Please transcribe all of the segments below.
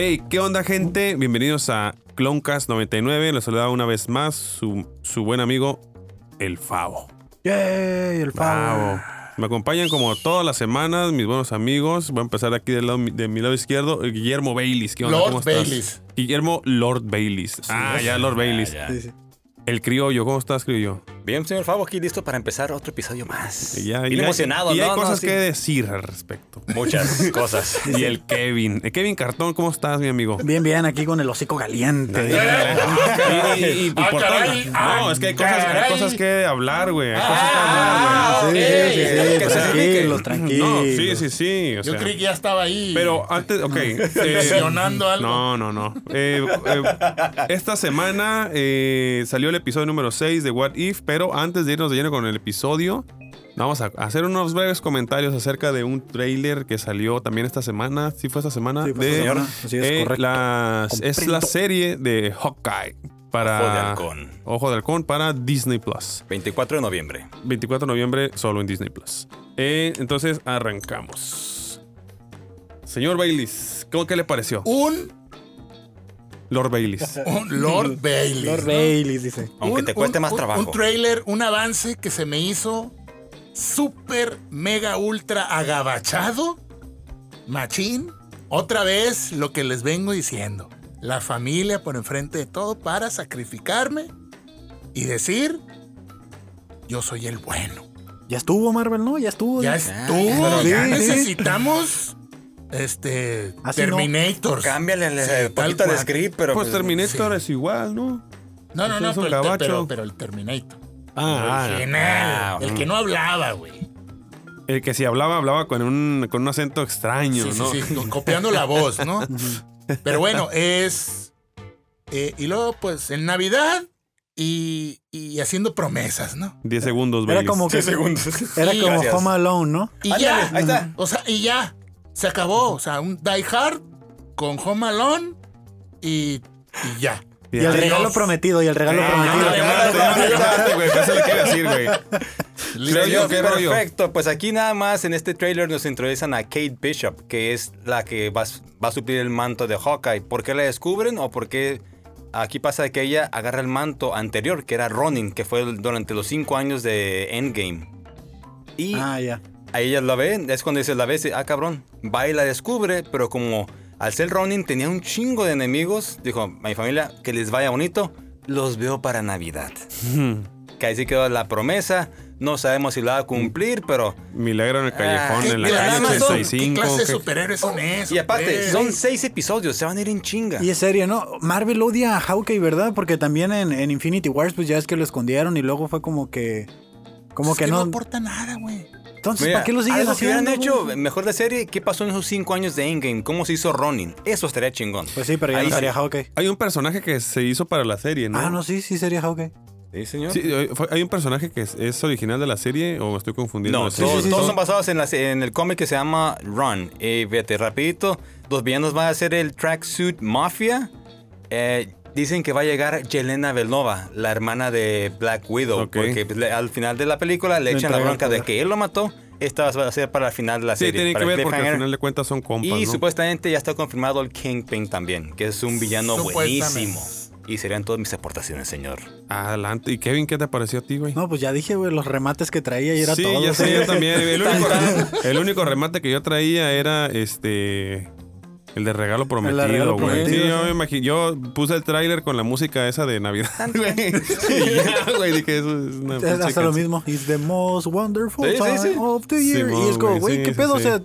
Hey, ¿qué onda, gente? Bienvenidos a Cloncast 99. Les saluda una vez más su, su buen amigo, el Favo. ¡Yay! El pavo. Me acompañan como todas las semanas mis buenos amigos. Voy a empezar aquí del lado, de mi lado izquierdo, eh, Guillermo Baileys. ¿Qué onda? Lord ¿Cómo estás? Baileys. Guillermo Lord Baileys. ah, ya, Lord Baileys. El criollo, ¿cómo estás, criollo? Bien, señor Favo, aquí listo para empezar otro episodio más. Y ya- Bien y hay- emocionado, Y ¿no? hay No, cosas sí. que decir al respecto. Muchas cosas. Y el Kevin. Eh, Kevin Cartón, ¿cómo estás, mi amigo? Bien, bien, aquí con el hocico caliente. Y- y- y- y Ah, por todo- caray, no, ah, es que hay cosas, hay cosas que hablar, güey. Hay cosas Ah, que hablar, Sí, ok. sí, sí, Que pues se tranquilos, güey. tranquilos. No, sí, sí, sí. o Yo creí que ya estaba ahí. Pero antes, ok. eh, Mencionando algo. no, no, no. Eh, eh, esta semana eh, salió el episodio número 6 de What If, pero antes de irnos de lleno con el episodio, vamos a hacer unos breves comentarios acerca de un trailer que salió también esta semana. ¿Sí fue esta semana? Sí, fue de, semana. Así es, eh, correcto. las- es la serie de Hawkeye para Ojo de halcón. Ojo de Halcón para Disney Plus. 24 de noviembre. 24 de noviembre solo en Disney Plus. Eh, entonces arrancamos. Señor Baileys, ¿cómo que le pareció? Un, Lord Baileys. un Lord Bailey. Lord Baileys dice. Aunque te cueste más trabajo. Un trailer, un avance que se me hizo súper, mega, ultra agabachado. Machín. Otra vez lo que les vengo diciendo. La familia por enfrente de todo para sacrificarme y decir, yo soy el bueno. Ya estuvo Marvel, ¿no? Ya estuvo. Ya dice. estuvo, ya sí. necesitamos este Así no. Terminators. Cámbiale Sí, el poquito de script, pero. Pues Terminator sí. es igual, ¿no? No, no, no, Es un pero, el- gabacho. pero, pero el Terminator. Ah, el ah, original, el que no hablaba, güey. el que si hablaba, hablaba con un, con un acento extraño, Sí, sí, ¿no? sí, co- copiando la voz, ¿no? Pero bueno, es... eh, y luego, pues, en Navidad y, y haciendo promesas, ¿no? 10 segundos, Era Baileys. como que. segundos. Era Sí, como gracias. Home Alone, ¿no? Y Ándale, ya. ahí está. O sea, y ya. Se acabó. O sea, un Die Hard con Home Alone y, y ya. Y el regalo prometido, y el regalo Ya prometido. perfecto. Pues aquí nada más en este trailer nos introducen a Kate Bishop, que es la que va, a s- va a suplir el manto de Hawkeye. ¿Por qué la descubren o por qué aquí pasa que ella agarra el manto anterior, que era Ronin, que fue durante los cinco años de Endgame? Y Ah, ya. A ella la ve, es cuando dice la ve, dice, ah cabrón, va y la descubre, pero como al ser Ronin tenía un chingo de enemigos, dijo, a mi familia, que les vaya bonito, los veo para Navidad. que ahí sí quedó la promesa, no sabemos si la va a cumplir, pero... Milagro en el callejón, Ah, en la ¿qué calle clase- 85. ¿Qué clase de superhéroes son esos? Y aparte, pues? son seis episodios, se van a ir en chinga. Y es serio, ¿no? Marvel odia a Hawkeye, ¿verdad? Porque también en, en Infinity Wars, pues ya es que lo escondieron y luego fue como que. Como Es que, que no no. aporta nada, güey. Entonces, Mira, ¿para qué lo siguen algo que hubieran haciendo? hecho mejor de serie, ¿qué pasó en esos cinco años de Endgame? ¿Cómo se hizo Ronin? Eso estaría chingón. Pues sí, pero ya Ahí no sí. sería Hawkeye. Hay un personaje que se hizo para la serie, ¿no? Ah, no, sí, sí sería Hawkeye. Sí, señor. Sí, eh, hay un personaje que es, es original de la serie o me estoy confundiendo. No, todos, sí, todos son basados en, la en el cómic que se llama Run. Eh, fíjate, rapidito, los villanos van a ser el Tracksuit Mafia. Eh, dicen que va a llegar Yelena Belova, la hermana de Black Widow. Porque pues, le- al final de la película le Le echan la bronca de que él lo mató. Esta va a ser para el final de la Sí, serie. tiene que ver porque al final de cuentas son compas, Y ¿no? supuestamente ya está confirmado el Kingpin también, que es un villano buenísimo. Y serían todas mis aportaciones, señor. Adelante. ¿Y Kevin qué te pareció a ti, güey? No, pues ya dije, güey, los remates que traía y era sí, todo. ya sé, sí. yo también. El único, el único remate que yo traía era este. El de regalo prometido, güey. Sí, yo me imagino. Yo puse el tráiler con la música esa de Navidad, güey. Ya, güey, dije, eso es una hasta lo mismo. It's the most wonderful Sí, time sí. of the year. Y es como, güey, ¿qué sí, pedo? sí. O sea,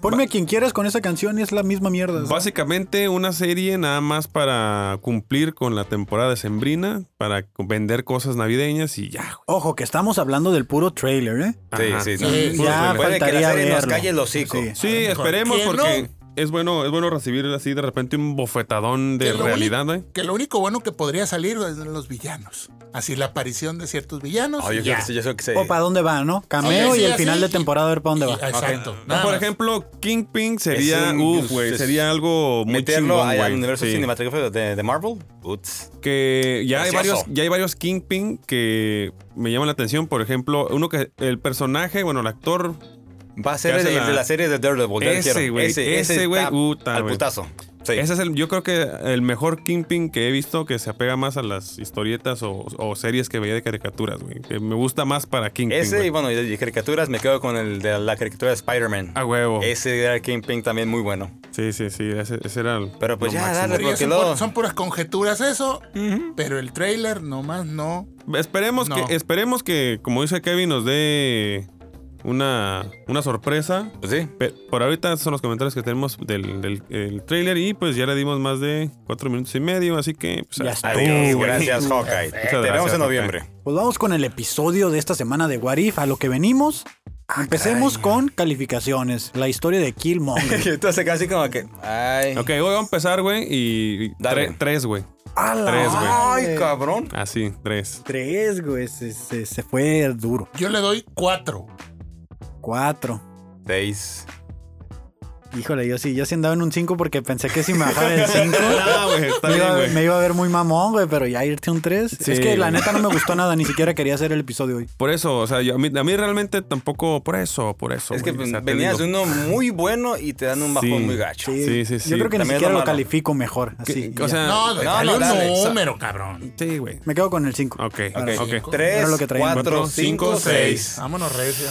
ponme a quien quieras con esa canción y es la misma mierda. ¿sabes? Básicamente una serie nada más para cumplir con la temporada sembrina, para vender cosas navideñas y ya, güey. Ojo, que estamos hablando del puro trailer, ¿eh? Sí, Ajá. sí, Sí, ya Puede que la faltaría serie nos verlo. calle el hocico. Sí. Esperemos Que porque no. Es bueno, es bueno recibir así de repente un bofetadón de realidad, único- güey. Que lo único bueno que podría salir es de los villanos. Así la aparición de ciertos villanos. Oh, yo, creo ya. que sí, yo creo que sí. O para dónde va, ¿no? Cameo Sí, y el final de temporada a ver para dónde y- va. Exacto. No, nada por más. ejemplo, Kingpin sería, uf, sería algo muy Meterlo chingón, al universo Sí. cinematográfico de, de Marvel. Putz. Que ya hay varios, ya hay varios Kingpin que me llaman la atención. Por ejemplo, uno que el personaje, bueno, el actor Va a ser ¿Qué el, la- de la serie de Daredevil. ya Ese, güey, ese, güey, Al putazo. Sí. Ese es el, yo creo que el mejor Kingpin que he visto que se apega más a las historietas o, o series que veía de caricaturas, güey. Que me gusta más para Kingpin. Ese, y bueno, y de caricaturas me quedo con el de la caricatura de Spider-Man. A huevo. Ese era Kingpin también muy bueno. Sí, sí, sí. Ese, ese era el. Pero pues lo ya, dale, Pero ya porque son, puras conjeturas eso, pero el trailer nomás no. Esperemos, No. que, esperemos que, como dice Kevin, nos dé una, una sorpresa. Pues sí. Pe- Por ahorita son los comentarios que tenemos del, del el trailer y pues ya le dimos más de cuatro minutos y medio, así que pues, Ya está. Adiós. güey. Gracias, Hawkeye. Te gracias, vemos en Hawkeye. noviembre. Pues vamos con el episodio de esta semana de What If, a lo que venimos. Empecemos con calificaciones. La historia de Killmonger. Entonces casi como que. Ay. Ok, vamos a empezar, güey, y Dale. tres, güey. Ay, cabrón. Así, tres. Tres, güey. Se, se- se fue duro. Yo le doy cuatro. Cuatro. Seis. Híjole, yo sí, yo sí andaba en un 5 porque pensé que si me bajaba el 5 Ah, güey, está me, iba, me iba a ver muy mamón, güey, pero ya irte un 3. Sí, es que la neta no me gustó nada, ni siquiera quería hacer el episodio hoy. Por eso, o sea, yo- a, mí, a mí realmente tampoco, por eso, por eso. Es que o sea, venías de uno muy bueno y te dan un bajón Sí. muy gacho. Sí, sí, sí. Yo creo que ni También es siquiera lo lo califico mejor. Que- Así. o sea, No, no, dale no, un número, cabrón. sí, güey. me quedo con el 5. Ok, ok. cuatro, Cuatro, cinco, cinco, seis. Vámonos, recio.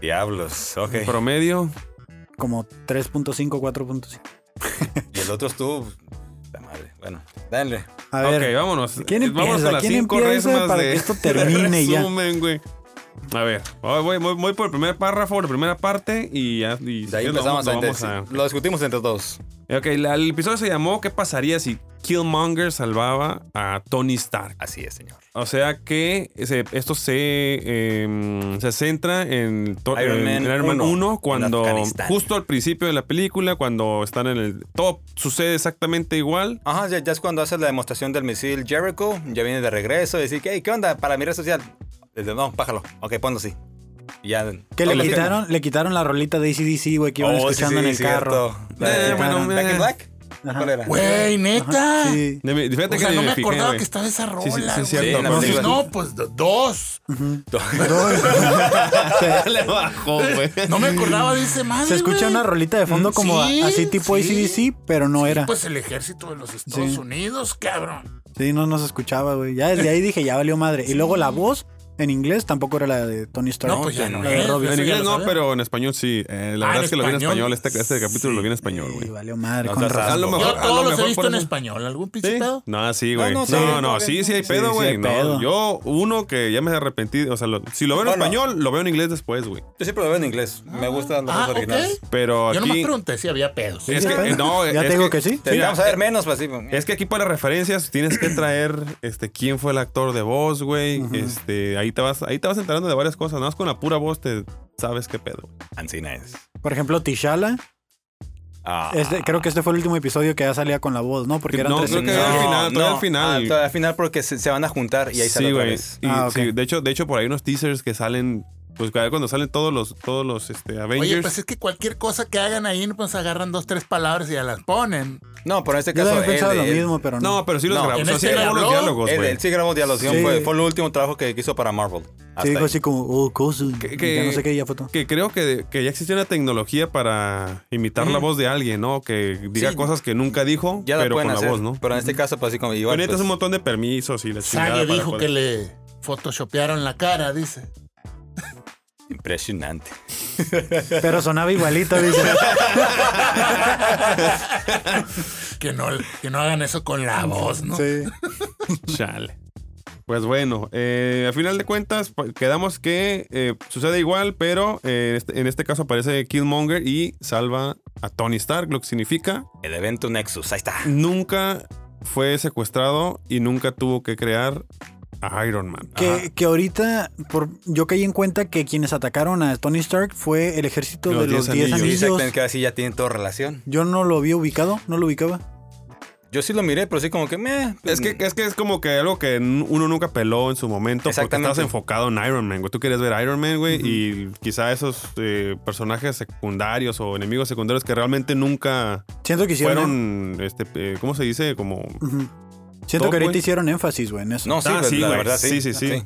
Diablos. Ok. Promedio. Como 3.5, 4.5. Y el otro estuvo. La madre. Bueno, dale. A ver, ok, vámonos. ¿quién Vámonos empieza? con las ¿Quién cinco empieza resmas para de- que esto termine ya? resumen, güey. A ver, voy, voy, voy- por el primer párrafo, la primera parte y ya. Y De ahí si lo empezamos vamos- a, lo vamos inter- Lo discutimos entre todos. Ok, la- el episodio se llamó ¿Qué pasaría si Killmonger salvaba a Tony Stark? Así es, señor. O sea que se- esto se, em, se centra en, Iron en- Man en Iron Man 1, 1, en cuando justo al principio de la película, cuando están en el... Todo sucede exactamente igual. Ajá, ya, ya es cuando hace la demostración del misil Jericho. Ya viene de regreso y dice, "Hey, ¿qué onda? Para mi red social. Dice, no, bájalo. Ok, ponlo así. Y ya. Que le quitaron, le quitaron la rolita de ACDC, güey, que iban Oh, sí, escuchando sí, en el carro. cierto. La de Eh, bueno, Back in eh. Black. Ajá. ¿Cuál era? Güey, neta. Sí. De mi- fíjate O sea, que no me fijé, acordaba güey. que estaba esa rola. Sí, sí, sí, güey. cierto, Entonces, no, pues do- dos. Le bajó, güey. No me acordaba de ese madre. Se escucha güey. una rolita de fondo como Sí, así tipo sí. ACDC, pero no era. Pues el ejército de los Estados Sí. Unidos, cabrón. Sí, no nos escuchaba, güey. Ya desde ahí dije, ya valió madre. Y luego la voz en inglés tampoco era la de Tony Stark. No, pues ya no La de Robin. En inglés no, pero en español sí. Eh, la Ah, verdad es que lo vi en español. Este, este capítulo lo vi en español, güey. Sí, valió madre. No con razón. A lo Yo mejor- a todos lo los he visto en eso- español. ¿Algún ¿Sí? pinche pedo? No, sí, güey. No, No, no, no, sí, sí, sí hay sí, pedo, sí güey. hay no, yo, uno que ya me arrepentí, o sea, lo- si lo veo en Bueno. español, lo veo en inglés después, güey. Yo siempre lo veo en inglés. Me gustan los Ah, dos originales. Pero Yo nomás aquí... pregunté si había pedos. Es Sí, que, no, Ya es te digo que sí. Vamos a ver menos, pues así. Es que aquí para referencias tienes que traer este quién fue el actor de voz, güey. Este, ahí te vas, ahí te vas enterando de varias cosas. Nada más con la pura voz te sabes qué pedo. Ancina es. Por ejemplo, Tishala. Ah. este- creo que este fue el último episodio que ya salía con la voz, ¿no? Porque eran No, tres creo que al final, todavía al final. Ah, todavía al final porque se, se van a juntar y ahí sale sí, otra güey. vez. Y Ah, sí, de hecho, de hecho por ahí unos teasers que salen pues cuando salen todos los todos los este, Avengers. Oye, pues es que cualquier cosa que hagan ahí, pues agarran dos, tres palabras y ya las ponen. No, pero en este Yo caso. también pensaba él- lo él- mismo, pero no. no, pero sí los No, grabó. o sea, sí este grabó los diálogos, Él, güey. él sí grabó diálogos. Sí. Fue, fue el último trabajo que hizo para Marvel. Hasta Sí, dijo así como, oh, cosas. Que- y que- ya no sé qué, ya fue todo. Que creo que, que ya existía una tecnología para imitar la voz de alguien, ¿no? Que diga Sí. cosas que nunca dijo, Ya pero con hacer. la voz, ¿no? Pero en este caso, pues así como Pero igual. necesitas pues, un montón de permisos y la chingada para dijo poder- que le photoshopearon la cara, dice. Impresionante. Pero sonaba igualito, dice. Que no, que no hagan eso con la voz, ¿no? Sí. Chale. Pues bueno, eh, a final de cuentas, pues, quedamos que eh, sucede igual, pero eh, en, este, en este caso aparece Killmonger y salva a Tony Stark, lo que significa El evento Nexus, ahí está. nunca fue secuestrado y nunca tuvo que crear a Iron Man. Que, que ahorita, por, yo caí en cuenta que quienes atacaron a Tony Stark fue el ejército Los de los 10 10 anillos. Sí, anillos. exactamente, que así ya tienen toda relación. Yo no lo había ubicado, no lo ubicaba. Yo sí lo miré, pero sí como que me. Es que, es que es como que algo que uno nunca peló en su momento porque estabas enfocado en Iron Man, güey. Tú querías ver Iron Man, güey, y quizá esos eh, personajes secundarios o enemigos secundarios que realmente nunca Siento que hicieron. fueron, este, eh, ¿cómo se dice? Como... Siento Top, que ahorita güey. hicieron énfasis, güey, en eso. No, sí, Ah, pues, sí, la verdad sí. Sí, sí, sí.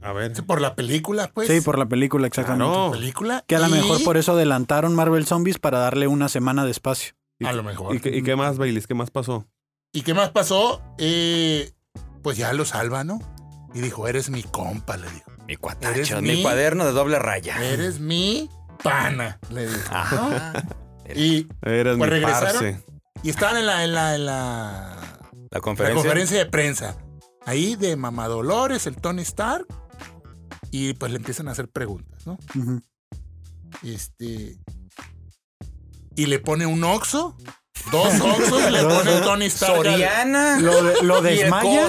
A ver. Por la película, pues. Sí, por la película, exactamente. Claro. película. Que a lo y- mejor por eso adelantaron Marvel Zombies para darle una semana de espacio. ¿Y A lo mejor. ¿Y qué, y qué más, Baileys? ¿Qué más pasó? ¿Y qué más pasó? Eh, pues ya lo salva, ¿no? Y dijo, eres mi compa, le dijo. Mi Eres cuatacho, mi mi- cuaderno de doble raya. Eres mi pana, le dijo. Ajá. Y, Eres Pues mi regresaron. parce. y estaban en la, en la, en la, La la conferencia. de prensa. Ahí de Mamá Dolores, el Tony Stark. Y pues le empiezan a hacer preguntas, ¿no? Este. Y le pone un oxo. Dos oxos le pone el Tony Stark. al- Soriana. Lo, de- lo desmaya.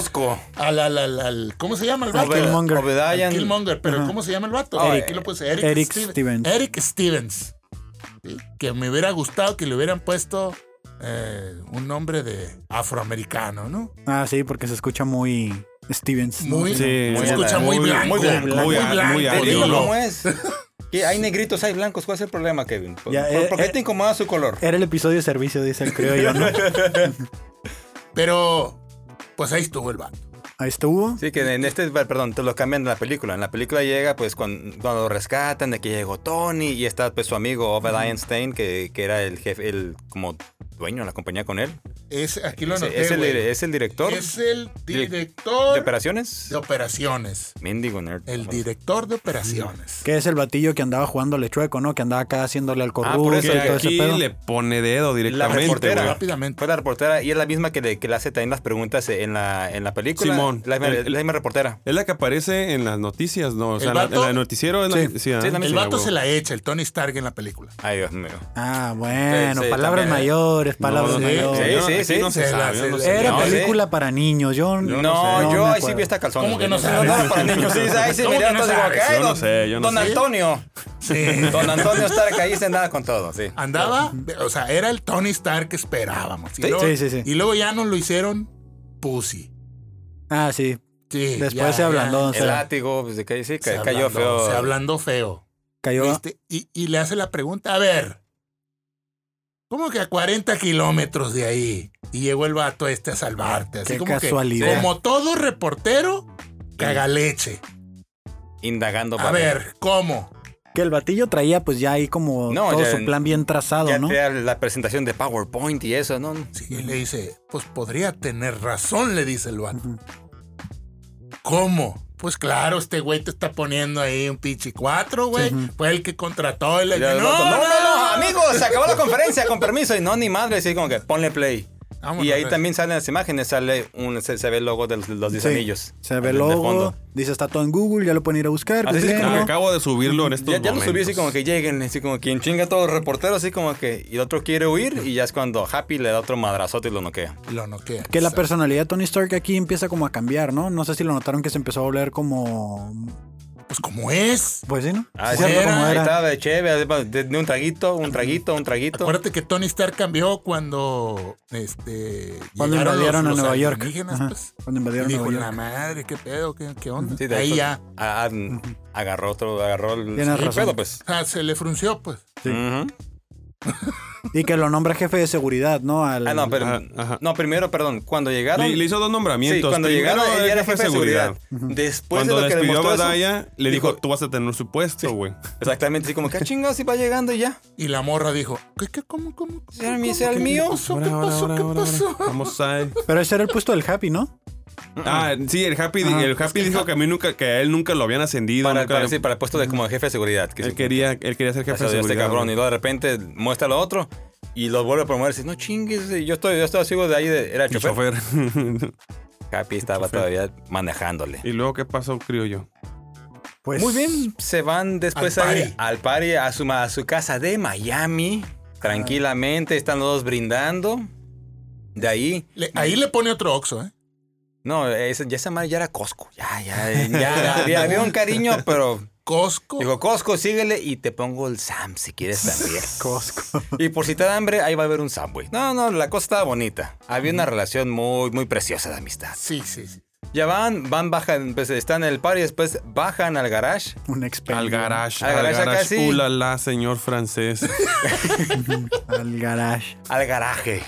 Al, al, al, al- ¿Cómo se llama el vato? Killmonger. Killmonger, pero Ajá. ¿cómo se llama el vato? Eric. Aquí lo puse, Eric, Eric Steven- Stevens. Eric Stevens. Sí, Que me hubiera gustado que le hubieran puesto eh, un nombre de afroamericano, ¿no? Ah, sí, porque se escucha muy Stevens. ¿no? Muy, Sí, se muy escucha muy, blanco. muy blanco, muy blanco. muy Te árido. digo no. cómo es. Que hay negritos, hay blancos. ¿Cuál es el problema, Kevin? ¿Por, Ya, por- eh, por qué eh. te incomoda su color? Era el episodio de servicio, dice el creo yo, ¿no? Pero, pues ahí estuvo el vato. Ahí estuvo. Sí, que en este, perdón, te lo cambian en la película. En la película llega, pues, cuando, cuando lo rescatan, de que llegó Tony y está, pues, su amigo Obed Einstein, que, que era el jefe, el como dueño de la compañía con él. Es, aquí lo Es, anoté, es el, güey. es el director Es el de director operaciones. de operaciones. Mendigo nerd. El director de operaciones. Que es el batillo que andaba jugándole chueco, ¿no? Que andaba acá haciéndole al por corrupto eso, y ese pedo. le pone dedo La directamente, reportera. güey. Rápidamente. Fue la reportera y es la misma que le, que le hace también las preguntas en la, en la película. Simón. La, misma- El- la misma reportera. Es la que aparece en las noticias, ¿no? O sea, ¿El la- vato? noticiero es la, Sí. sí, ah. Sí, la El vato se la echa, el Tony Stark en la película. Ay, Dios mío. Ah, bueno, Sí, sí, palabras también, ¿eh? mayores, palabras mayores. sí, sí, sí. no se Se la- sabe, yo se no la- sé. Era película para niños. Yo No, no yo ahí sí vi hasta calzones. ¿Cómo que no sabes? No, para niños, sí, ahí sí ay, Yo no don- sé, yo no Don sé. Antonio. Sí. Don Antonio Stark ahí se andaba con todo, sí. Andaba, o sea, era el Tony Stark que esperábamos. Y Sí, luego, sí, sí, sí. Y luego ya nos lo hicieron Pussy. Ah, sí. Sí, Después ya, se ablandó. ya. o sea, El látigo, pues de que sí, Se ca- cayó ablandó, feo. Se ablandó feo. cayó. ¿viste? Y, y le hace la pregunta, a ver, ¿cómo que a 40 kilómetros de ahí? Y llegó el vato este a salvarte. Así Qué como casualidad. que, como todo reportero, caga leche. Indagando A para ver, ¿cómo? Que el batillo traía pues ya ahí como No, todo ya- su plan bien trazado, Ya ¿no? la presentación de PowerPoint y eso, ¿no? Sí, y le dice, pues podría tener razón, le dice el vato. Ujú. ¿Cómo? Pues claro, este güey te está poniendo ahí un pinche cuatro, güey. Ujú. Fue el que contrató y le dijo, vato, no, no, no, amigos, se acabó la conferencia, con permiso. Y no, ni madre, así como que ponle play. Vámonos, y ahí güey. también salen las imágenes, sale un, se, se ve el logo de los, los 10 Sí. anillos. Se ve el logo, fondo. dice está todo en Google, ya lo pueden ir a buscar. Así es googleenlo. como Acabo de subirlo en estos Ya, ya lo subí así momentos. como que lleguen, así como quien chinga a todos los reporteros, así como que. Y el otro quiere huir, y ya es cuando Happy le da otro madrazote y lo noquea. Lo noquea. Que la personalidad de Tony Stark aquí empieza como a cambiar, ¿no? No sé si lo notaron que se empezó a volver como... Pues como es. Pues sí, ¿no? Ah, Sí, como ahí era. estaba de chévere, de, de un traguito, un traguito, un traguito. Acuérdate que Tony Stark cambió cuando este Cuando llegaron invadieron los- a los Nueva York. Ajá, pues. Cuando Y invadieron dijo, Nueva la York. madre, qué pedo, qué, qué onda. Sí, de Ahí ya. a- a- agarró otro, agarró el, pedo, pues. Ah, se le frunció, pues. Sí. Ujú. Y que lo nombra jefe de seguridad, ¿no? Al, Ah, no, pero. Ajá, ajá. No, primero, perdón. Cuando llegaron. Le, le hizo dos sí, nombramientos. cuando Primero llegaron, él era jefe de seguridad. Después Cuando de lo que despidió a demostró eso, Badaya, le dijo, dijo- tú vas a tener su puesto, güey. Exactamente, así como que "Ah, chingados si va llegando y ya. Y la morra dijo, ¿qué, qué, cómo, cómo? cómo, ¿Será mi- cómo, el qué mío? pasó? Ahora, ¿Qué ahora, pasó? ahora, ¿Qué pasó? ahora. Vamos a... Pero ese era el puesto del Happy, ¿no? Ah, sí, el Happy, el Happy dijo que a mí nunca, que a él nunca lo habían ascendido. Para, nunca para, le- sí, para el puesto de como jefe de seguridad. Que él sí, quería, él quería ser jefe de este seguridad. cabrón. Y luego de repente muestra lo otro y lo vuelve a promover. Dice, no chingues, yo estoy, yo sigo de ahí, de- era el chofer. chofer. Happy estaba chofer. todavía manejándole. y luego, ¿qué pasó, criollo? Pues Muy bien, se van después Al party. al party, a su, a su casa de Miami. Tranquilamente, están los dos brindando. De ahí, Le- ahí le pone otro oxo, ¿eh? No, esa, ya esa madre ya era Costco. Ya, ya, ya había, había un cariño, pero Costco. dijo, Costco, síguele y te pongo el Sam si quieres también. Costco. Y por si te da hambre, ahí va a haber un Subway. No, no, la cosa estaba bonita. Había una relación muy, muy preciosa de amistad. sí, sí, sí. Ya van, van, bajan, pues están en el party, después bajan al garage. Un expendio. Al garage, Al al garage acá, garage. Uh, la, señor francés. Al garage. Al garaje.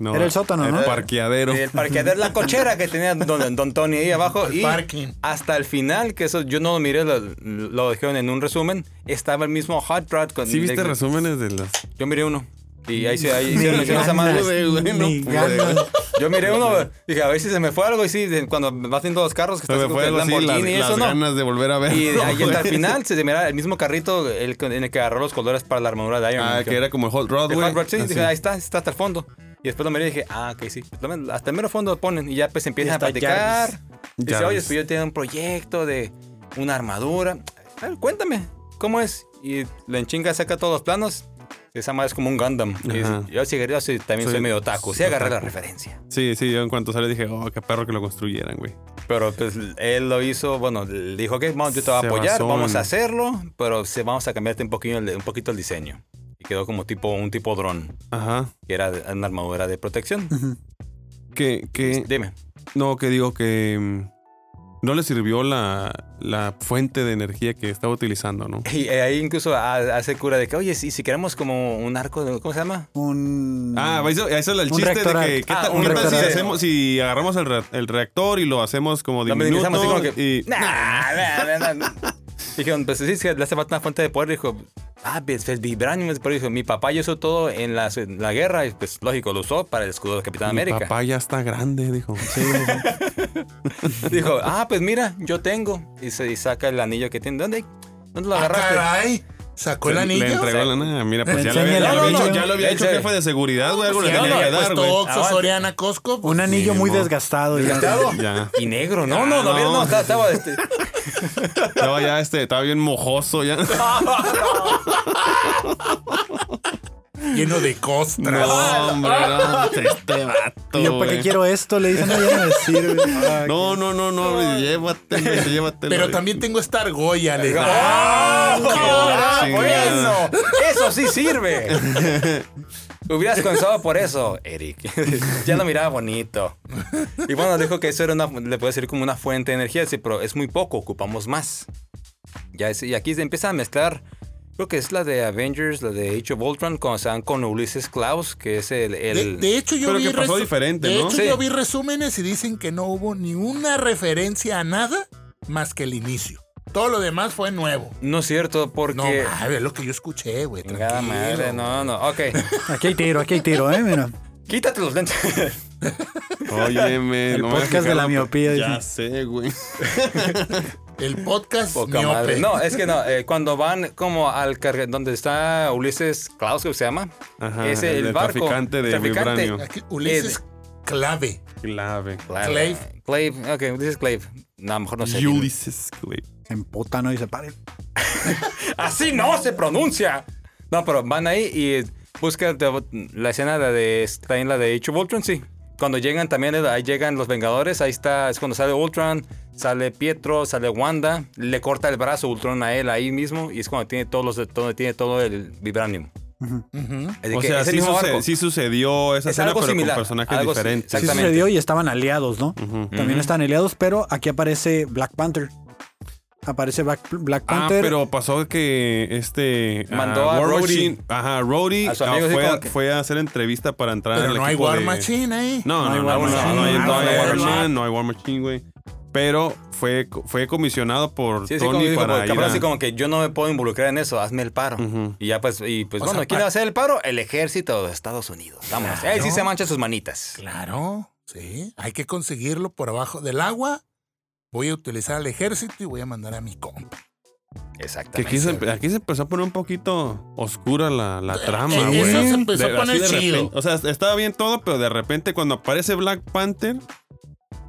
No, Era el sótano, el ¿no? parqueadero. El parqueadero, la cochera que tenía don, don Tony ahí abajo. El y parking. hasta el final, que eso yo no lo miré, lo, lo dijeron en un resumen, estaba el mismo hot rod. Con, ¿Sí viste de- resúmenes de las...? Yo miré uno. Y ahí se, ahí menciona esa madre. pude, güey, no Ni pude, ganas. güey. Yo miré uno, dije, a ver si se me fue algo. Y sí, de- cuando vas viendo los carros que Se estás me fue el algo así, las, Lamborghini y las eso, ¿no? ganas de volver a ver. Y ahí al final se mira el mismo carrito el, en el que agarró los colores para la armadura de Iron Man. Ah, que era como el Hot Rod, El güey. Hot Rod, sí, Así. dije, ahí está, está hasta el fondo. Y después lo miré y dije, ah, ok, sí. Hasta el mero fondo lo ponen y ya pues empiezan a platicar. Jarvis. Dice, Jarvis. oye, pues yo tengo un proyecto de una armadura. A ver, cuéntame, ¿cómo es? Y la enchinga saca todos los planos. Esa madre es como un Gundam. Y yo, sí, yo sí, también Soy soy medio otaku. Sí, agarré la referencia. Sí, sí, yo en cuanto salió dije, oh, qué perro que lo construyeran, güey. Pero pues él lo hizo, bueno, dijo, ok, vamos, yo te voy a apoyar, basó vamos a hacerlo, pero se, vamos a cambiarte un poquito, un poquito el diseño. Y quedó como tipo, un tipo dron, Ajá. que era una armadura de protección. Que, que, Dime. no, que digo que mm, no le sirvió la, la fuente de energía que estaba utilizando, ¿no? Y eh, ahí incluso ha- hace cura de que, oye, si, si queremos como un arco, de, ¿cómo se llama? Un. Ah, eso, eso es el chiste de que ¿qué Ah, un qué tal si, hacemos, si agarramos el, re- el reactor y lo hacemos como Lo diminuto minimizamos así como que, y Nah, nah, nah, Dijeron, pues sí, es que le hace falta una fuente de poder. Dijo, ah, pues el vibranium. Pero dijo, mi papá ya usó todo en la, en la guerra. Y pues lógico, lo usó para el escudo de Capitán mi América. papá ya está grande, dijo. Sí, Dijo, ah, pues mira, yo tengo. Y, se, y saca el anillo que tiene. ¿Dónde? ¿Dónde lo Ah, agarraste? caray. ¿Sacó el anillo? Le entregó la nada. Mira, pues ya, le Enséñale había, ya lo había hecho, ya lo había En hecho serio. jefe de seguridad, güey. Algo le tenía que había dar, puesto güey. Soriana, Costco. pues, Un anillo sí, muy desgastado. ¿Desgastado? Ya. Y negro. No, no, no, no, estaba, este, Estaba ya este, estaba bien mojoso ya. lleno de costras. No, hombre, no, este vato. ¿Y yo para qué güey. quiero esto? Le dicen, no, ya no me sirve. Ah, No, no, no, no, llévatelo, llévatelo. Pero también tengo esta argolla. Le digo, ¡Ah! Ah, chingada. eso! ¡Eso sí sirve! Hubieras comenzado por eso, Eric. ya lo miraba bonito. Y bueno, dijo que eso era una, le puede decir como una fuente de energía, sí, pero es muy poco, ocupamos más. Ya es- y aquí se empieza a mezclar, creo que es la de Avengers, la de Age of Ultron, cuando se dan con Ulysses Klaus, que es el... el- De, de hecho, yo Pero vi que pasó resu- diferente, de ¿no? hecho, Sí. yo vi resúmenes y dicen que no hubo ni una referencia a nada más que el inicio. Todo lo demás fue nuevo. no es cierto, porque... No, mames, es lo que yo escuché, güey. Tranquilo. madre, no, no, ok. Aquí hay tiro, aquí hay tiro, ¿eh? Mira. Quítate los lentes. Óyeme, El no me podcast de la miopía, Ya dice. sé, güey. El podcast Poca miope. madre. No, es que no, eh, cuando van como al carga donde está Ulises Klaus, que se llama, Ajá, es el, el barco. traficante de traficante. vibranio. Aquí, Ulises Clave. Clave. Clave. Clave, ok, Ulises Clave. No, a lo mejor no sé. Ulysses Clay. Se emputa, ¿no? Y se pare. Así no se pronuncia. No, pero van ahí y buscan la escena de, de está en la de Age of Ultron, sí. Cuando llegan también, ahí llegan los Vengadores, ahí está, es cuando sale Ultron, sale Pietro, sale Wanda, le corta el brazo Ultron a él ahí mismo y es cuando tiene todos los, donde tiene todo el vibranium. Es O sea, sí, suce- sucedió esa Es escena, algo pero similar, con personajes algo- diferentes. Sí sucedió y estaban aliados, ¿no? También Ujú. están aliados, pero aquí aparece Black Panther. Aparece Black, Black Ah, Panther. pero pasó que este Mandó a War. Machine, ajá, Rhodey A su ah, fue, como a, que- fue a hacer entrevista para entrar Pero al no hay equipo War de- Machine ahí. No, No hay no, War no, no, Machine. no hay, no hay Ah, War. Man, no hay War Machine, güey. Pero fue, fue comisionado por Sí, sí, como Tony dijo, para ir cabrón, a- así como que yo no me puedo involucrar en eso, hazme el paro. Y ya pues, y pues O bueno, sea, ¿quién va a hacer el paro? El ejército de Estados Unidos. Vámonos. Ahí sí Claro. se manchan sus manitas. Claro, sí. Hay que conseguirlo por abajo del agua. Voy a utilizar al ejército y voy a mandar a mi compa. Que Exactamente. aquí se, aquí se empezó a poner un poquito oscura la, la trama, Eh, güey. eso se empezó De- a poner chido. repente- o sea, estaba bien todo, pero de repente cuando aparece Black Panther,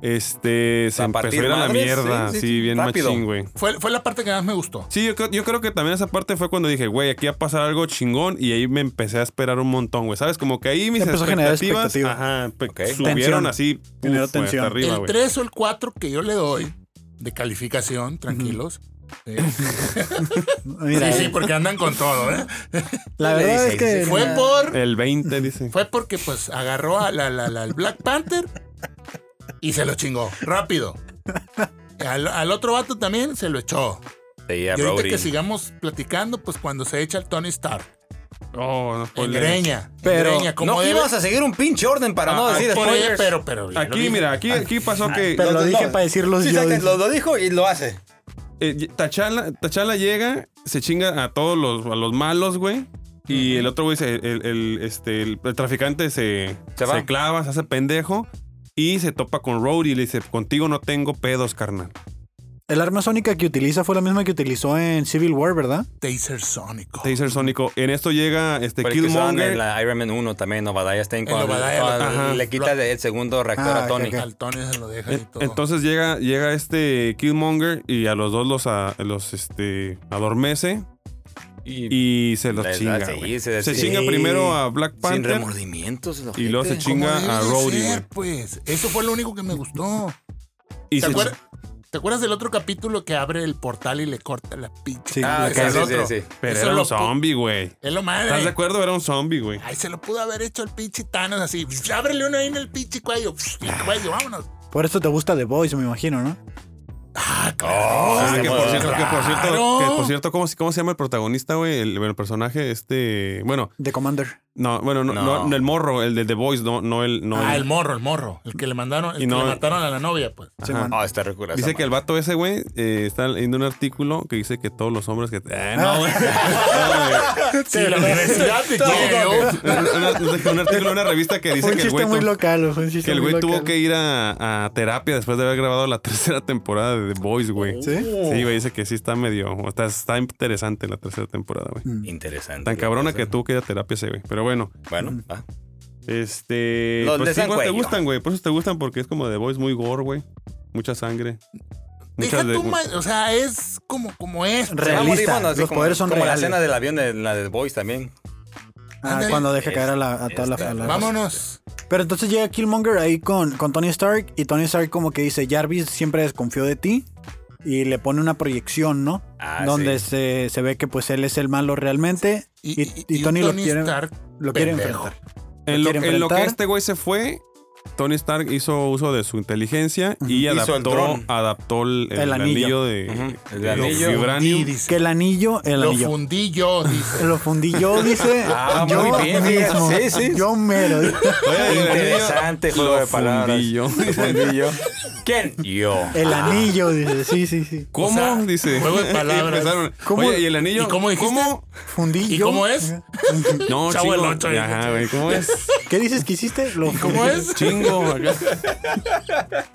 este, se A empezó a ir a la mierda, sí, sí, así sí, bien rápido. machín, güey. Fue, fue la parte que más me gustó. Sí, yo, creo- yo creo que también esa parte fue cuando dije, güey, aquí va a pasar algo chingón y ahí me empecé a esperar un montón, güey. ¿Sabes? Como que ahí mis a expectativas expectativa. ajá, pe- Ok. subieron Tensión. así puf, Generó hasta tensión. arriba, el güey. 3 o el 4 que yo le doy de calificación, tranquilos. Sí. Mira, sí, sí, porque andan con todo, ¿eh? la verdad dice, es que. Fue por. El 20, dice. Fue porque pues agarró a la, la- la- al Black Panther y se lo chingó. Rápido. Al, al otro vato también se lo echó. Sí, y ahorita Brody. que sigamos platicando, pues cuando se echa el Tony Stark. Oh, no En spoiler. greña. Pero en greña, como No debe- ibas a seguir un pinche orden para no Ah, decir Por- spoilers. pero, pero. ya lo Aquí, dije. mira, aquí, aquí pasó que Pero lo dije no. para decirlos Sí, yo. exacto, lo, lo dijo y lo hace. eh, T'Challa, T'Challa llega, se chinga a todos los, a los malos, güey. Y el otro güey, se- el, el- este, el, el traficante se, Se va. clava, se hace pendejo y se topa con Rhodey y le dice, contigo no tengo pedos, carnal. El arma sónica que utiliza fue la misma que utilizó en Civil War, ¿verdad? Taser Sónico. Taser Sónico. En esto llega este que Killmonger. en la Iron Man 1 también, Obadiah Stane, En cuando, Obadiah cuando lo- Ajá. le quita el segundo reactor Ah, a Tony. ok, ok. Al Tony se lo deja y En- todo. Entonces llega, llega este Killmonger y a los dos los, a- los este, adormece y se los chinga. sí, se- se sí. chinga primero a Black Sin Panther. remordimientos. el Y luego se chinga a de Rhodey, güey. Pues eso fue lo único que me gustó. Y ¿Te, se acuerdas, ¿Te acuerdas del otro capítulo que abre el portal y le corta la pinche? Sí, Ah, sí, sí, sí. Pero Eso era un zombie, güey. Es lo ¿Estás de madre. acuerdo? Era un zombie, güey. Ay, se lo pudo haber hecho el pinche Thanos así. Ábrele uno ahí en el pinche cuello. Y el cuello, vámonos. Por eso te gusta The Voice, me imagino, ¿no? Ah, claro. Ah, sí, que, por cierto, que por cierto, claro. que por cierto, ¿cómo, se- cómo se llama el protagonista, güey? El, el personaje, este. Bueno, The Commander. No, bueno, no, No. no, el morro, el de The Voice, no, no el. No ah, el- el morro, el morro. El que le mandaron, el Y que no- le mataron a la novia, pues. Ah, está recurrente. Dice que el vato ese, güey, eh, está leyendo un artículo que dice que todos los hombres que. Eh, no, güey. Sí, la universidad de un artículo en una revista que dice que el chiste güey. muy local, fue un chiste Que el güey tuvo que ir a, a terapia después de haber grabado la tercera temporada de The Boys, güey. ¿Sí? Sí, güey, dice que sí está medio. Está, está interesante la tercera temporada, güey. Interesante. Tan cabrona que tuvo que ir a terapia ese, güey. Pero bueno, Bueno, ah. este. Los pues de sí, San ¿cuál te gustan, güey. Por eso te gustan porque es como The Boys muy gore, güey. Mucha sangre. Deja de. tú, o sea, es como, como es. Va a Realista. morir, bueno, así Los como, poderes son como la escena del avión de la de Boys también. Ah, Ándale. cuando deja caer a, la, a toda la, Esta- la- Vámonos. Pero entonces llega Killmonger ahí con, con Tony Stark y Tony Stark como que dice, Jarvis siempre desconfió de ti y le pone una proyección, ¿no? Ah, Donde sí. se, se ve que pues él es el malo realmente y, y- y un Tony, lo quiere, lo quiere enfrentar. En lo, quiere en lo que enfrentar. este güey se fue, Tony Stark hizo uso de su inteligencia y Hizo el adaptó, dron. adaptó el, el El anillo. anillo. de. El de anillo. vibranium. Y dice, Que el anillo, el lo anillo. fundí yo, dice. Lo fundí yo, dice. Ah, yo muy bien, mismo. Sí, sí. Yo mero. Oye, Interesante juego lo de palabras. fundí yo. Lo fundí yo. ¿Quién? Yo. El anillo, dice. Sí, sí, sí. ¿Cómo? O sea, Dice. juego de palabras. ¿Cómo? Oye, ¿y el anillo? ¿Y cómo dijiste? ¿Cómo? Fundí ¿Y yo. cómo es? No, Chavo el ocho, Ajá, güey, ¿cómo es? ¿Qué dices que hiciste? Lo ¿Cómo es? Acá.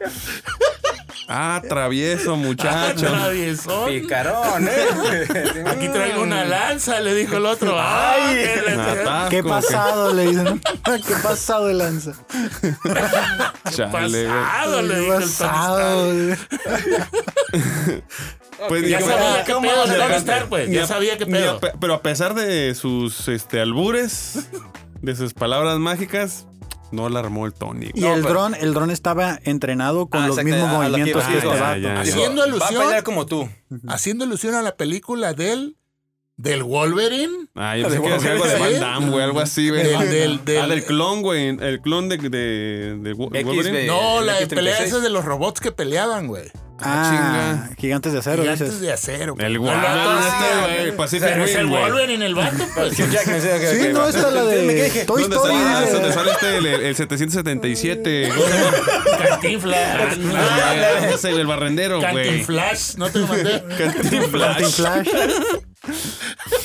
Ah, travieso, muchacho. Traviesón. Picarón, ¿eh? Aquí traigo una lanza, le dijo el otro. ¡Ay! qué la- Atasco, ¿Qué que- pasado? Le dicen. ¿Qué pasado de lanza? Chale. Pasado, le ¿Qué dijo el pasado? Pues Ya ni- sabía qué ¿Cómo pedo Tony levanta? Stark, pues. Ya a- sabía qué a pedo. pe- pero a pesar de sus este, albures, de sus palabras mágicas, no la armó el Tony. Y el pero- dron, el dron estaba entrenado con Ah, los mismos a lo que movimientos iba. que este Ah, ya, vato. ya, ya. Haciendo Va a alusión. pelear como tú. Haciendo alusión a la película del. Del Wolverine. Ah, yo pensé que decía algo de. Van Damme, güey, algo así, güey. Del- del- del- ah, del clon, güey. El clon de, de, de Wo- X, Wolverine. No, la de X-36. pelea esa de los robots que peleaban, güey. Ah, gigantes de acero, Gigantes dices. de acero. El El Wolverine, este, güey, Pacific es el. Wolverine, el vato, pues. Sí, no, esta es la de Toy ¿Dónde Story. ¿Dónde sale este, el, el 777? ¿Cómo se llama? Cantinflas. Ah, ese, el barrendero, güey. Cantinflash, ¿no te lo mandé? Cantinflas. Anti-flash.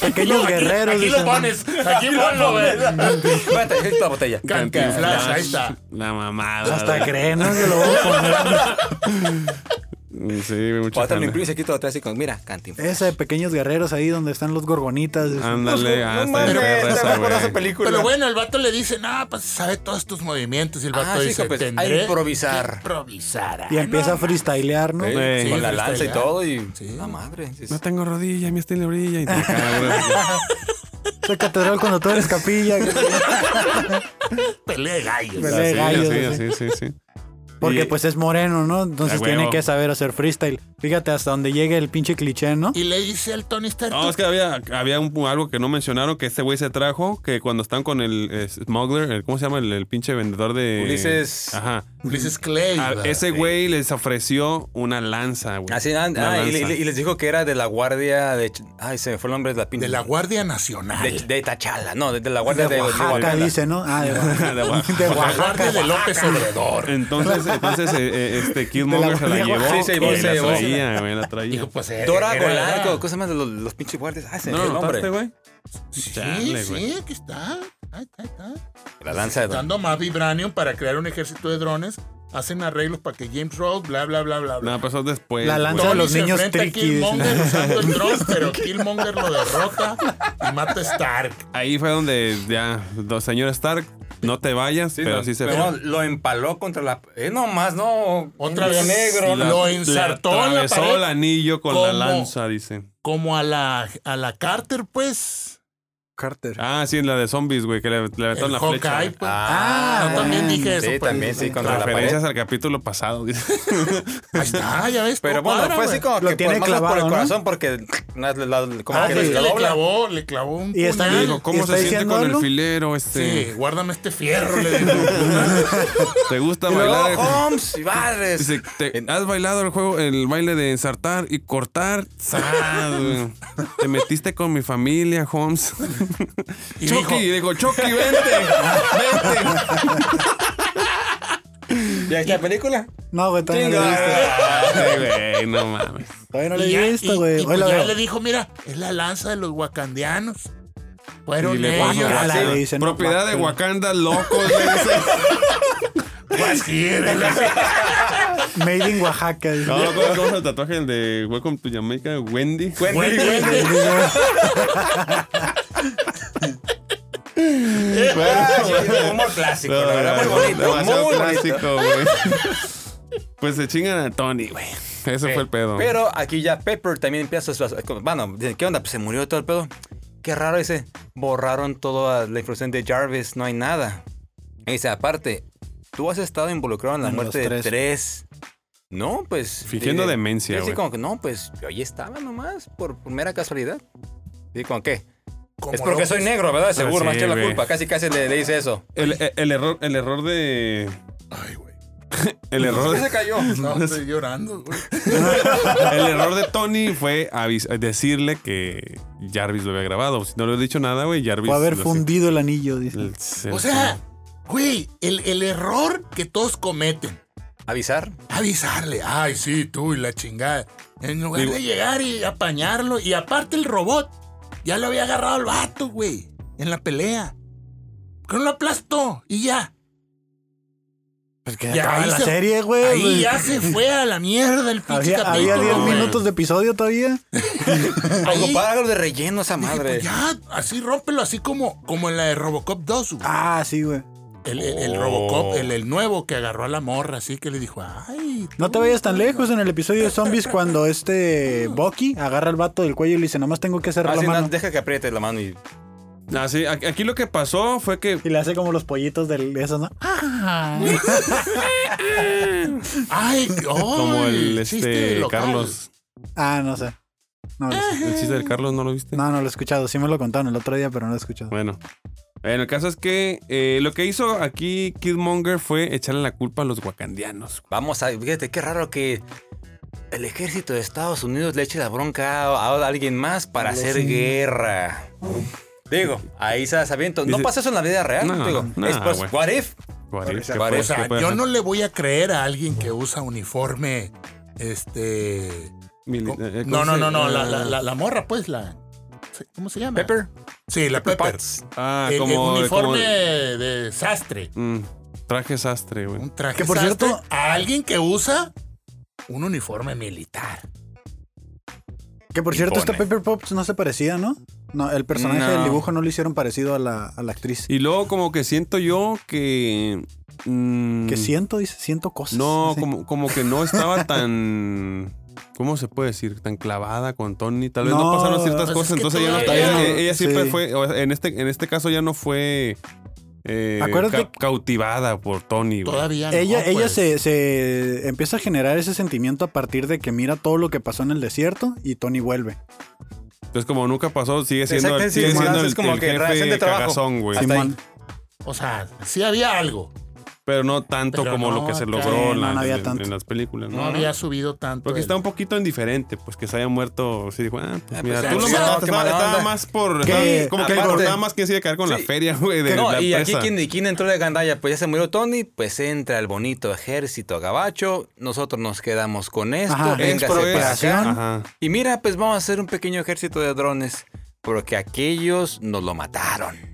Pequeños guerreros. Aquí lo pones. Aquí ponlo, güey. Espérate, ahí está la botella. Cantinflash, ahí está. La mamada. Hasta creen, ¿no? Que lo voy a poner. Sí, jala. imprimes aquí todo atrás y con, mira, Cantinflas. Ese de pequeños guerreros ahí donde están los gorgonitas. Ándale, ah, bien mames, perra ¿te esa, esa película? Pero bueno, el vato le dice, no, pues sabe todos tus movimientos. Y el vato Ah, sí, dice, pues, a improvisar. improvisar. Y Ah, empieza no, a freestylear, ¿no? Sí, Sí, con la lanza y todo y... Sí. La madre. sí, sí. No tengo rodilla, mi estilo brilla. Y te. Soy catedral cuando tú eres capilla. Pelea de gallos. Pelea de gallos, Sí, sí, sí, sí. Porque Y- pues es moreno, ¿no? Entonces A tiene que saber hacer freestyle. Fíjate hasta donde llegue el pinche cliché, ¿no? Y le dice al Tony Stark, No, es que había, había un- algo que no mencionaron que este güey se trajo, que cuando están con el eh, smuggler, el- ¿cómo se llama? El, el pinche vendedor de... Ulises- Ajá. Ulises Clay. A- ¿verdad? ese güey les ofreció una lanza, güey. Así, ah, Una ah, y, lanza. le- y les dijo que era de la guardia de... Ay, se me fue el nombre de la pinche... De la Guardia Nacional. De, de Tachala, no, de, de la guardia De de, Oaxaca, Oaxaca. dice, ¿no? Ah, de Oaxaca. De Oaxaca. De la Oaxaca. Guardia de López Obrador. Entonces, Entonces, eh, eh, este Killmonger se la la llevó. Sí, se llevó, se la llevó. traía, güey, la traía. Dijo, pues, eh, Dora Golarco, cosas más de los, los pinches guardias. Ah, se me ¿No el nombre. güey? Sí, Chale, güey. sí, aquí está. Ahí está, ahí está. La lanza de Dando más vibranium para crear un ejército de drones. Hacen arreglos para que James Rhodes, bla, bla, bla, bla, bla. No, pasó después. La lanza de los niños triquis. Killmonger usando el dron, pero Killmonger lo derrota y mata a Stark. Ahí fue donde ya, señor Stark, no te vayas, pero no, sí se pero fue. lo empaló contra la. Eh, no más, no. Otra vez. negro. La- lo ensartó en la pared el anillo con la lanza, dice. Como a la, a la Carter, pues. Carter. Ah, sí, en la de zombies, güey, que le, le aventaron la Hawkeye, flecha. pues. Ah, yo también dije eso. sí, pues. también, sí, la Referencias al capítulo pasado. Ahí está, ya ves. Pero bueno, fue así como Lo que tiene por, más por clavado, el ¿no? corazón porque la- la- la- como Ah, que sí, le clavó, le clavó un Y está. Dijo, ¿cómo ¿Está se siente con algo? el filero este? Sí, guárdame este fierro, le dijo. ¿Te gusta Y luego, bailar? Holmes y madres. Dice, ¿te- ¿has bailado el juego, el baile de ensartar y cortar? Te metiste con mi familia, Holmes. Y Chucky, dijo- digo, Chucky, vente, vente. ¿Ya está la película? No, güey, todavía no la he visto. Ay, güey, no mames. Todavía no la y he visto, güey. y pues ya veo. le dijo, mira, es la lanza de los wakandianos. Y Fueron le ellos. la Wakanda. dicen, ¿no? Propiedad de Wakanda, locos, le. Guasquieres. Made in Oaxaca. No, ¿cómo, cómo es el tatuaje el de Welcome to Jamaica? Wendy. Güey, güey, Ah, sí, humor clásico, la verdad, muy bonito. Demasiado Muy bonito. clásico, güey. Pues se chingan a Tony, güey. Ese fue el pedo. Pero aquí ya Pepper también empieza su... Bueno, ¿qué onda? Pues se murió todo el pedo. Qué raro dice. Borraron toda la información de Jarvis, no hay nada. Y dice, aparte, tú has estado involucrado en la En muerte de tres. No, pues... Fingiendo dice- demencia, Dice güey. como que no, pues yo ahí estaba nomás, por, por mera casualidad. Dice como que... Como Es porque locos. soy negro, ¿verdad? Seguro, Ah, me sí, echó la güey. culpa. Casi, casi le, le dice eso. El, el- el error, el error de. Ay, güey. El error, ¿Por qué se cayó? No, estoy llorando, güey. el error de Tony fue avis- decirle que Jarvis lo había grabado. Si no le he dicho nada, güey, Jarvis. Fue haber lo- fundido el anillo, dice. el- O sea, güey, el, el error que todos cometen. ¿Avisar? Avisarle, ay, sí, tú y la chingada. En lugar Digo- de llegar y apañarlo. Y aparte el robot, ya lo había agarrado el vato, güey. En la pelea. Que no lo aplastó y ya. Pues que Ya, acaba ahí la se- serie, güey. Ahí Pues, ya se fue a la mierda el pinche Había, había capítulo. 10 güey. minutos de episodio todavía. Ahí- algo de relleno esa Dije, madre. pues ya, así rómpelo, así como, como en la de Robocop 2, güey. Ah, sí, güey. El, el- el Oh. Robocop, el, el nuevo que agarró a la morra, así que le dijo, ay. No te vayas tan lejos en el episodio de zombies cuando este Bucky agarra al vato del cuello y le dice, nomás tengo que cerrar Ah, la sí, no, mano. deja que apriete la mano y... Ah, sí, aquí lo que pasó fue que Y le hace como los pollitos del, de esos, ¿no? Ah. Ay, como el este. Carlos. Ah, no sé. No, lo sé. El chiste del Carlos, ¿no lo viste? no, no lo he escuchado. Sí me lo contaron el otro día, pero no lo he escuchado. Bueno. Bueno, el caso es que eh, lo que hizo aquí Killmonger fue echarle la culpa a los wakandianos. Vamos a... Fíjate, qué raro que el ejército de Estados Unidos le eche la bronca a, a alguien más para hacer guerra. Digo, ahí se las aviento. No pasa eso en la vida real. No, Digo, no, es pues, what if? What O sea, yo no le voy a creer a alguien que usa uniforme, este... ¿cómo? eh, No, ¿cómo no, no, no, la, ah, la, la, la morra, pues, la... ¿Cómo se llama? Pepper. Sí, la Pepper. Ah, El- el como... uniforme como- de sastre. mm, traje sastre, güey. Un traje Que, por sastre cierto- a alguien que usa un uniforme militar. Que por cierto, esta. Pepper Pops no se parecía, ¿no? No, el personaje No. del dibujo no lo hicieron parecido a la, a la actriz. Y luego como que siento yo que... mm, Que siento, dice, siento cosas. No, así. como, como que no estaba tan... ¿Cómo se puede decir? Tan clavada con Tony. Tal vez no, No, pasaron ciertas pues cosas. es que Entonces ella no está... Ella, ella siempre Sí. fue... en, este, en este caso ya no fue... eh, Acuérdate- ca- cautivada por Tony, güey. Todavía no, Ella, ella pues. se, se empieza a generar ese sentimiento a partir de que mira todo lo que pasó en el desierto y Tony vuelve. Entonces como nunca pasó, sigue siendo, el, sigue es como el que relación de jefe trabajo. cagazón, güey. O sea, sí había algo. Pero no tanto Pero como no, lo que se logró en, no, la- no había en- tanto. en las películas. No ¿no? había subido tanto. Porque el- está un poquito indiferente, pues que se haya muerto. Sí, dijo, ah, pues Ah, mira, pues, tú lo sí, mataste, no, qué estaba, más por. Que- estaba como que importaba más quién se iba a quedar con la feria, güey, de No, la y aquí. ¿quién, y quién entró de gandalla, pues ya se murió Tony, pues entra el bonito ejército gabacho, nosotros nos quedamos con esto, Ajá, para acá. Y mira, pues vamos a hacer un pequeño ejército de drones, porque aquellos nos lo mataron.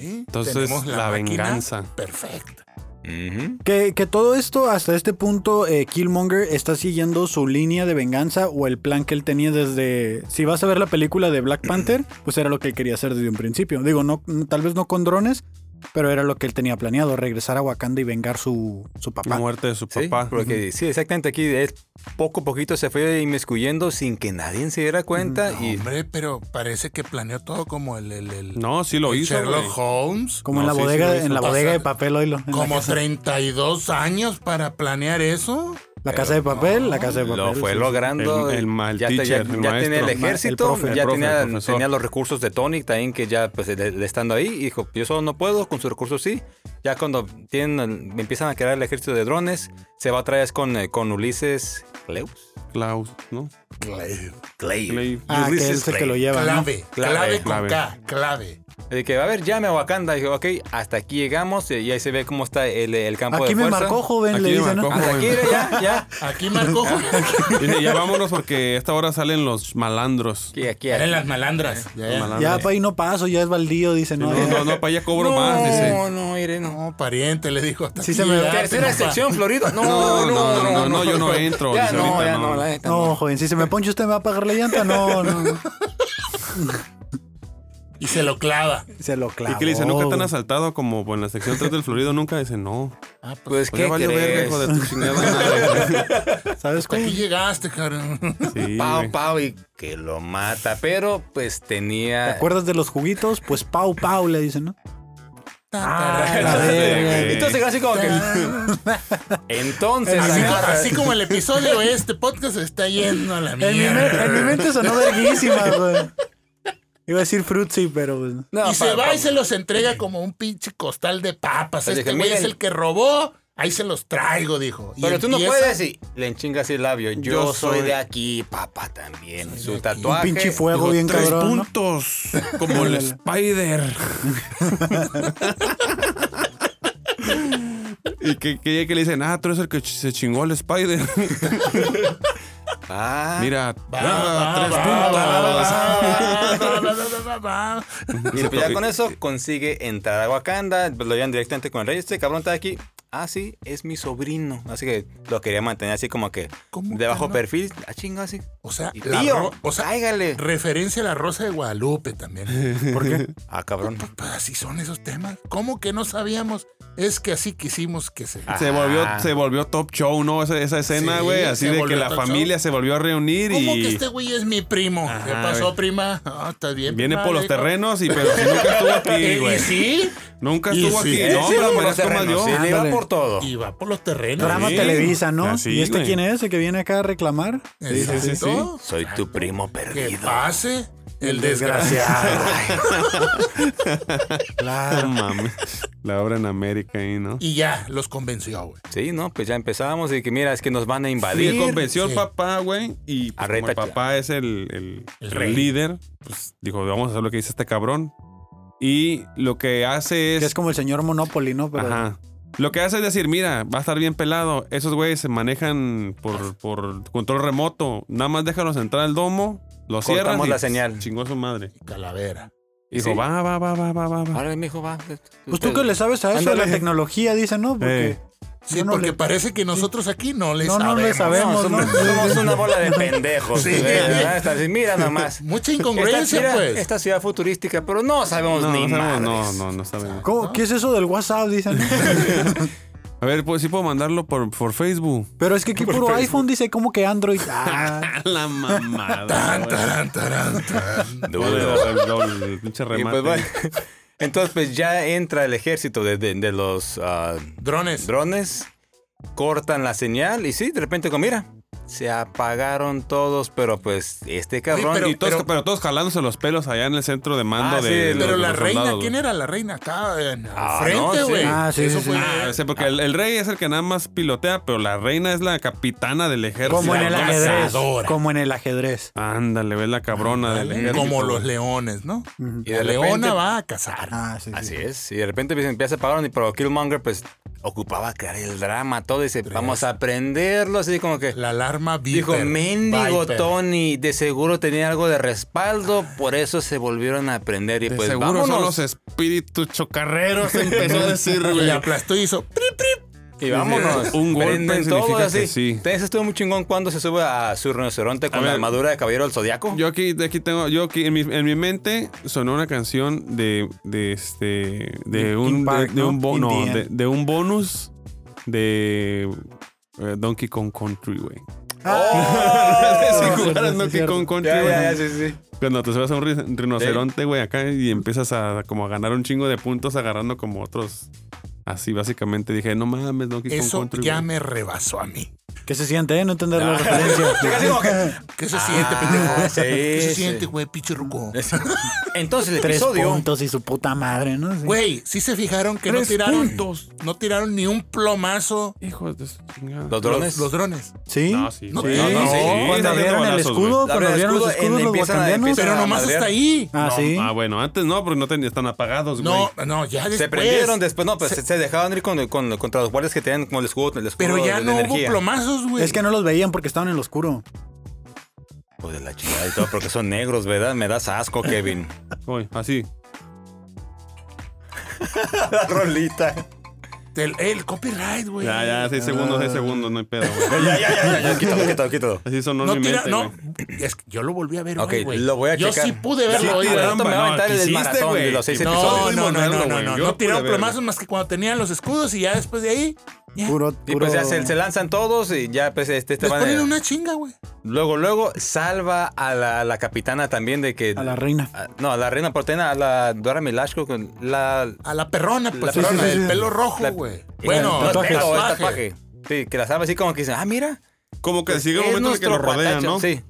¿Eh? Entonces, Tenemos la venganza. Perfecta. Ujú. Que, que todo esto, hasta este punto, eh, Killmonger está siguiendo su línea de venganza o el plan que él tenía desde... Si vas a ver la película de Black Panther, pues era lo que él quería hacer desde un principio. Digo, no, tal vez no con drones, pero era lo que él tenía planeado, regresar a Wakanda y vengar su, su La papá. muerte de su Sí, papá. sí, exactamente aquí él poco a poquito se fue inmiscuyendo sin que nadie se diera cuenta y Hombre, pero parece que planeó todo como el, el, el- No, sí lo el hizo. Sherlock güey. Holmes. Como No, en la sí, sí bodega, hizo. en la bodega de papel, oílo. la Como casa. 32 años para planear eso. La casa de papel, la casa de papel. lo fue sí, sí. logrando. El- el ma- el ya, te- ya- teacher, el ya tenía el ejército, El profe. ya El profe, tenía, tenía los recursos de Tonic también, que ya pues estando ahí, y dijo, yo solo no puedo, con sus recursos sí. Ya cuando tienen, empiezan a crear el ejército de drones, se va otra vez con, eh, con Ulises Cleus. Klaus, ¿no? Clave. Clay. Ah, que él es el que lo lleva, ¿no? Clave. Clave, Clave con clave. K. Clave. De que, a ver, llame a Wakanda. Dije, ok, hasta aquí llegamos, y ahí se ve cómo está el, el campo Aquí de me fuerza. marcó, joven, Aquí le me dice, ¿no? Hasta aquí, joven. ya, ya. Aquí marcó. Dice, ya vámonos porque a esta hora salen los malandros. Aquí, aquí, aquí. las malandras. Ya, ya. malandras. Ya para ahí no paso, ya es baldío, dice, No, ¿no? no, no, para allá cobro más, dice. No, no, Irene, no. Pariente, le dijo. Hasta Sí aquí se me- Tercera papá. sección, Florido. No, No, no, no, no, yo no entro, Ya dice no, ahorita, ya no. no, la neta. No, joven, si se me ponche usted me va a pagar la llanta, no, no. Y se lo clava. Se lo clavó. ¿Y qué le dice? ¿Nunca te han asaltado como en la sección 3 del Florido? Nunca dice, no. Ah, pues, Pues, ¿qué valió verga, hijo de tu chingada madre. ¿Sabes cómo? aquí llegaste, cabrón. Sí, Pau. Pau, y que lo mata. Pero, pues, ¿Te tenía... acuerdas de los juguitos? Pues Pau Pau le dicen, ¿no? Ah, la verga. Entonces, así como que... Entonces, Así, agarra- así como el episodio de este podcast se está yendo a la En mi, mierda. en mi mente sonó verguísima, güey. Iba a decir Fruitsy, pero... pues, No, y se pa- va pa- y se los entrega como un pinche costal de papas. Este dije, güey es miren. el que robó. Ahí se los traigo, dijo. Y Pero tú no empieza- puedes y le enchingas el labio. Yo, Yo soy soy- de aquí, papá también. Su tatuaje. Un pinche fuego Dijo, bien tres cabrón, ¿no? puntos, como el Spider. y que, que, que le dicen, ah, tú eres el que ch- se chingó el Spider. Ah, Mira, ah, tres va. y pues ya con eso consigue entrar a Wakanda. Pues lo llevan directamente con el rey. Este cabrón está aquí. Ah, sí, es mi sobrino. Así que lo quería mantener así como que ¿Cómo de que bajo no? perfil. Ah, chinga, así. O sea, Y tío, o sea, cáigale. referencia a la Rosa de Guadalupe también. ¿Por qué? Ah, cabrón. Pues así son esos temas. ¿Cómo que no sabíamos? Es que así quisimos que se... Se volvió, Ah. se volvió top show, ¿no? Esa, esa escena, Sí, güey. así de que la familia show. se volvió a reunir ¿Cómo y que este güey es mi primo? ¿Qué Ajá, pasó, güey. prima? Ah, ¿Estás bien? viene prima? por los terrenos, y pero si nunca estuvo aquí, ¿Y, güey. y sí? Nunca estuvo sí, aquí. No, Sí, terrenos, yo. sí, le iba por todo. Y va por los terrenos. Drama Sí. Televisa, ¿no? Así, ¿Y este güey. quién es? ¿El que viene acá a reclamar? sí, sí, sí. Soy tu primo Que perdido. pase el desgraciado. No Claro. mames. La obra en América ahí, ¿no? y ya, los convenció, güey. Sí, no, pues ya empezamos y que mira, es que nos van a Y invadir. convenció Sí. al papá, güey. Y pues, como el papá es el, el- El el rey. líder, pues dijo, vamos a hacer lo que dice este cabrón. Y lo que hace es... Que es como el señor Monopoly, ¿no? Pero Ajá. Lo que hace es decir, mira, va a estar bien pelado. Esos güeyes se manejan por, por control remoto. Nada más déjalos entrar al domo, lo cierras Cortamos y la señal. chingó a su madre. Calavera. Dijo, Sí. va, va, va, va, va, va. va. Ahora, mijo, va. Pues tú que le sabes a eso, Ándale. la tecnología, dice, ¿no? Porque Eh. Sí, no porque le- parece que nosotros aquí no le No, no sabemos. le sabemos. No, somos, ¿no? somos una bola de pendejos. Sí. ¿verdad? Mira nomás. Mucha Esta, incongruencia, mira, pues. esta ciudad futurística, pero no sabemos No, ni no, sabemos, madres. no, no, no sabemos. ¿Cómo? ¿Qué es eso del WhatsApp? Dicen. A ver, pues sí puedo mandarlo por, por Facebook. Pero es que aquí puro iPhone dice como que Android. Ah, La mamada. Tan, taran, taran, tan. Duro. Pinche Y remate. pues, bueno, Entonces, pues ya entra el ejército de, de- de los ah, Drones. drones, cortan la señal y sí, de repente, como mira, se apagaron todos, pero pues este cabrón... pero- y todos, pero, todos jalándose los pelos allá en el centro de mando Ah, sí, de, Pero los- la los reina, soldados, ¿quién güey. era la reina? Acá en Ah, frente, no, sí. güey. Ah, sí, Eso sí, fue. sí. Ah, sí, porque el, el rey es el que nada más pilotea, pero la reina es la capitana del ejército. Como en el ajedrez. cazadora. Como en el ajedrez. Ándale, ves la cabrona del ejército. Como los leones, ¿no? Y La de leona repente- va a cazar. Ah, sí, sí. Así es. Y de repente empieza a pagar, pero Killmonger pues ocupaba crear el drama, todo. Dice, vamos a aprenderlo, así como que... La alarma Dijo, Viper, mendigo Viper". Tony, de seguro tenía algo de respaldo, por eso se volvieron a aprender. Y De pues seguro son vámonos. los espíritus chocarreros, empezó a decir, Y aplastó y hizo. "Prip, prip". Y vámonos. Un golpe Prenden significa todo así. que sí. Entonces estuvo muy chingón cuando se sube a su rinoceronte con A la ver. armadura de caballero del zodiaco. Yo aquí, de aquí tengo, yo aquí en mi, en mi mente sonó una canción de, de este, de un, de, Park, de ¿no? un, bo- In no, the de, un bonus de eh, Donkey Kong Country, güey. Ah, Si jugaras sí, Donkey cierto. Kong Country, ya, güey. ya, ya, sí, sí. Cuando te subes a un ri- rinoceronte, güey, acá y empiezas a como a ganar un chingo de puntos agarrando como otros. Así, básicamente dije, no mames, Donkey Kong Eso ya me rebasó a mí. ¿Qué se siente, eh? No entender la referencia. ¿Qué se Ah, siente, pendejo? sí, ¿Qué se sí. siente, güey, pinche ruco? Entonces el Tres episodio. puntos y su puta madre, ¿no? Güey, sí se fijaron que no Tres tiraron. puntos. No tiraron ni un plomazo Hijos de su chingada. Los drones. los, los drones. ¿Sí. No, sí. No, güey. sí. No, no, sí. Cuando haciendo el escudo, cuando abrieron los escudo, escudos los wakandianos. Pero nomás hasta ahí. Ah, sí. Ah, bueno, antes no, porque no están apagados, güey. No, no, ya después. Se prendieron después, no, pues se, dejaban ir con, con- contra los guardias que tenían como el escudo, el escudo Pero ya de no hubo energía. plomazos, güey. Es que no los veían porque estaban en lo oscuro. Pues de la chingada y todo, porque son negros, ¿verdad? Me das asco, Kevin. Uy, así. La rolita. El, el copyright, güey. Ya, ya, seis segundos, seis segundos, no hay pedo, güey. Ya, ya, ya, ya, ya, quítalo, quítalo, quítalo. Así sonó No en mi tira, mente, no. Es que yo lo volví a ver güey. lo voy a Yo checar. sí pude verlo Sí, hoy, güey. me va a no, aventar el maratón güey. de los seis No, episodios. No, no, no, no, no, no. Yo No lo tiraron plomazos más que cuando tenían los escudos y ya después de ahí. Puro, Y pues ya se, se lanzan todos y ya pues este, este Les van ponen a- una chinga, güey. Luego, luego salva a la, a la capitana también de que... A la reina. a- no, a la reina portena, a la Dora Milashko con la... A la perrona, pues, La perrona, perrona, sí, el sí. pelo rojo, güey. Bueno, no, tatuajes. pelo, el tatuaje. tatuaje. Sí, que la salva así como que dicen, ah, mira. Como que sigue un momento en el que lo rodean. ¿no? Sí.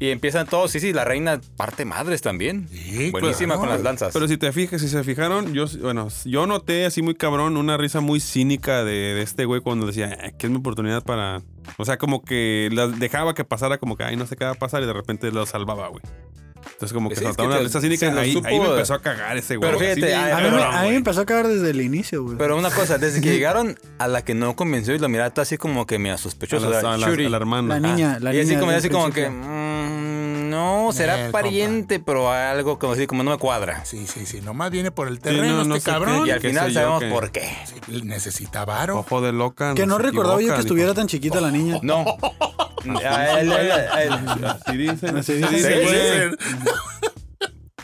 Y empiezan todos, sí, sí, la reina parte madres también. Sí, Buenísima claro. con las lanzas. Pero si te fijas, si se fijaron, yo, bueno, yo noté así muy cabrón una risa muy cínica de, de este güey cuando decía "Eh, que es mi oportunidad para. O sea, como que la dejaba que pasara, como que ay, no sé qué va a pasar y de repente lo salvaba, güey. Entonces, como que Sí, es saltaba que una risa cínica. Ahí, supo- ahí me empezó a cagar ese güey. Pero fíjate, A mí, a mí me empezó a cagar desde el inicio, güey. Pero una cosa, desde que llegaron a la que no convenció y lo miraba todo así como que me sospechoso. A la, o sea, a la- a la hermana. La niña, la y así niña como, así como que, principio. No, será El pariente, pero algo como así como no me cuadra. Sí, sí, sí. Nomás viene por el Sí, terreno no, no este qué- cabrón. Y al final yo, sabemos por qué. Sí, necesita varo. Ojo de loca. Que no recordaba yo que dijo. estuviera tan chiquita la niña. No. Así dicen. Así dicen.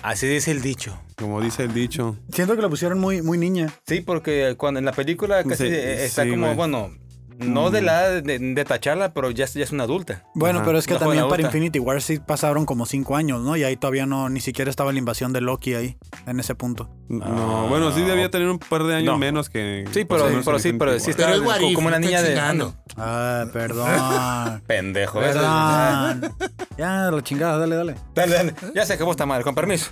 así dice el dicho. Como dice el dicho. Siento que la pusieron muy, muy niña. Sí, porque cuando en la película casi Sí, eh, está sí, como, bueno, no de la de, de tacharla, pero ya, es- ya es una adulta. Bueno, Ajá. pero es que Una también para. Infinity War sí pasaron como cinco años, ¿no? Y ahí todavía no, ni siquiera estaba la invasión de Loki ahí, en ese punto. No, bueno, sí debía tener un par de años No. menos que. Sí, pero, sí, pero sí War. Pero está es What como, una niña de... chingando. Ah, perdón. Pendejo. perdón. ya, la chingada, dale, dale. Dale, dale. Ya se acabó esta madre, con permiso.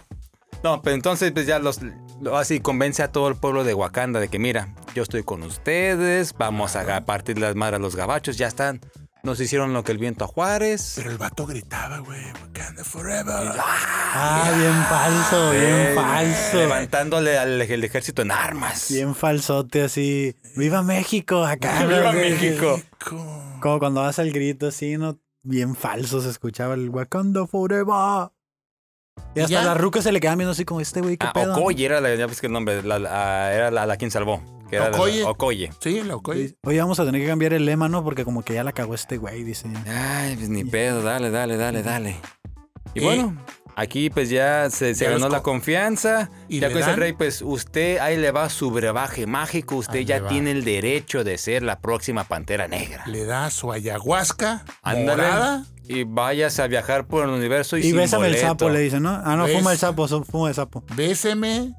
No, pero entonces pues ya los lo- así convence a todo el pueblo de Wakanda de que mira, yo estoy con ustedes, vamos a partir las madres a los gabachos, ya están. Nos hicieron lo que el viento a Juárez. Pero el vato gritaba, güey. Wakanda forever. Ah, bien falso, bien falso. Levantándole al el ejército en armas. Bien falsote así. ¡Viva México! Acá. ¡Viva. México! Como cuando vas al grito así, ¿no? Bien falso se escuchaba el Wakanda Forever. Y hasta ya? la ruca se le quedaban viendo así como este güey, qué Ah, pedo. Okoye era la, ya ves que el nombre, la, la- era la, la quien salvó. Que era la- Okoye. Okoye. Sí, loco. Sí. Oye, vamos a tener que cambiar el lema, ¿no? Porque como que ya la cagó este güey, dice. Ay, pues ni pedo, dale, dale, dale, dale. Y Eh, bueno, aquí pues ya se, se ya ganó la co- confianza. ¿Y ya el dan? rey, pues usted, ahí le va su brebaje mágico, usted Ahí ya tiene el derecho de ser la próxima Pantera Negra. Le da su ayahuasca Ándale. morada. Y vayas a viajar por el universo y, Y sin bésame el boleto. sapo, le dice, ¿no? Ah, no, fuma el sapo, fuma el sapo. Béseme.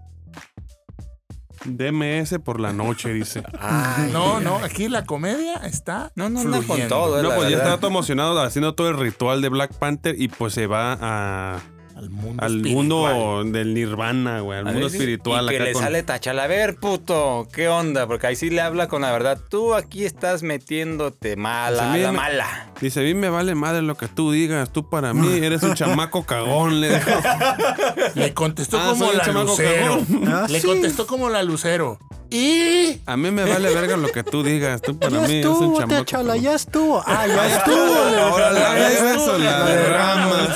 DMS por la noche, dice. Ay, No, no, aquí la comedia está. No, no, anda con todo. No, pues ya estaba todo emocionado haciendo todo el ritual de Black Panther y pues se va a, Al mundo. al espiritual. mundo del nirvana, güey, al A mundo ver, espiritual. Y que acá le con- sale tachal. A ver, puto, ¿qué onda? Porque ahí sí le habla con la verdad. Tú aquí estás metiéndote mala, Dice, la "Mira, mala. Dice, a mí me vale madre lo que tú digas, tú para mí eres un chamaco cagón. Le dijo. Le contestó Ah, como soy el la lucero. Ah, Le sí. contestó como la lucero. Y. A mí me vale verga lo que tú digas, tú para Ya mí un estuvo, chamaco Tachala, cagón. ya estuvo. Ah, ya Ya estuvo. ahora la eso, la de ramas.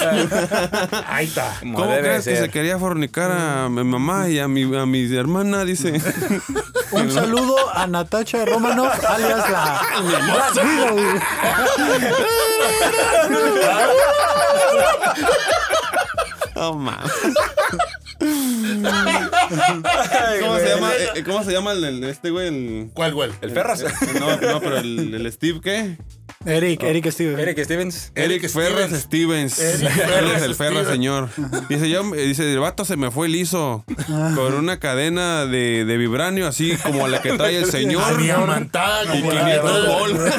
Ahí está. Como ¿Cómo crees que se quería fornicar a mi mamá y a mi, a mi hermana? Dice. Un saludo a Natacha Romanoff, alias la. Oh, mames. ¿Cómo se llama? eh, eh, ¿Cómo se llama el, el- este güey? El, ¿Cuál, güey? El Ferras. no, no, pero el, el Steve, ¿qué? Eric, Eric Steve. Eric Stevens. Eric, Eric Ferras Stevens. Stevens. Eric Él Ferras es el Ferra, Stevens. señor. Dice, yo, dice, el vato se me fue liso. Con una cadena de, de vibranio, así como la que trae el señor. Diamantada Y como la 500 de- bolas.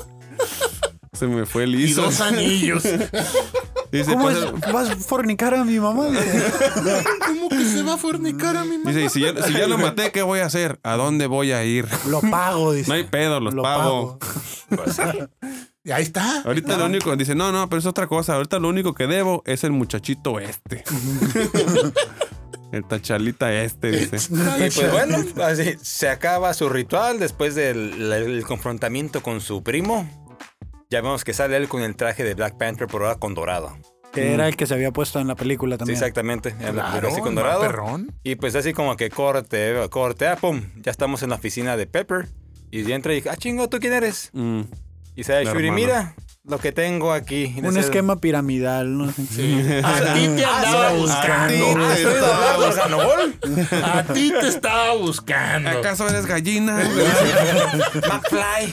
Se me fue Y liso. dos anillos. Dice, ¿Cómo pues, es? ¿Vas a fornicar a mi mamá? ¿Cómo que se va a fornicar a mi mamá? dice, y si ya, si ya lo maté, ¿qué voy a hacer? ¿A dónde voy a ir? Lo pago, dice. No hay pedo, los Lo pago. Y ahí está. Ahorita lo único, dice, no, no, pero es otra cosa. Ahorita lo único que debo es el muchachito este. el tachalita este, dice. Y pues bueno, así se acaba su ritual después del el confrontamiento con su primo. Ya vemos que sale él con el traje de Black Panther, por ahora con dorado. Que era el que se había puesto en la película Sí, también. exactamente. en la- Claro, así con dorado. perrón. Y pues así como que corte, corte, ah, pum. Ya estamos en la oficina de Pepper. Y entra y dice, ah, chingo, ¿tú quién eres? Mm. Y La Shuri, mira lo que tengo aquí. Un esquema piramidal, ¿no? A ti te andaba A ti buscando. A ti te estaba buscando. ¿Acaso eres gallina? McFly.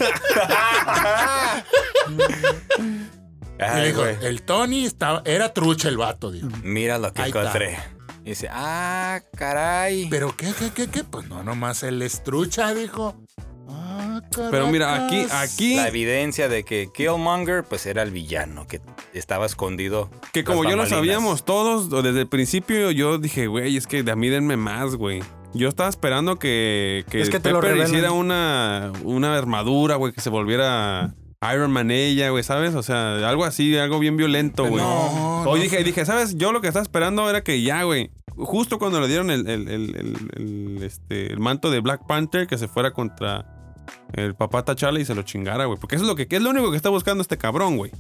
Ay, dijo, el Tony estaba, era trucha el vato, dijo. Mira lo que Ahí está. encontré. Y dice, ah, caray. ¿Pero qué, qué, qué, qué? Pues no, nomás el estrucha, dijo. Pero mira, aquí, aquí, La evidencia de que Killmonger pues era el villano que estaba escondido. que como yo lo sabíamos todos, desde el principio yo dije, güey, es que de a mí denme más, güey. Yo estaba esperando que, que, Es que te lo Pepper hiciera una, una armadura, güey, que se volviera Iron Man ella, güey, ¿sabes? O sea, algo así, algo bien violento, güey. No, Hoy no dije, dije, ¿sabes? Yo lo que estaba esperando era que ya, güey. Justo cuando le dieron el, el- el- el- el, este, el manto de Black Panther, que se fuera contra el papá T'Challa y se lo chingara, güey. Porque eso es lo que es lo único que está buscando este cabrón, güey.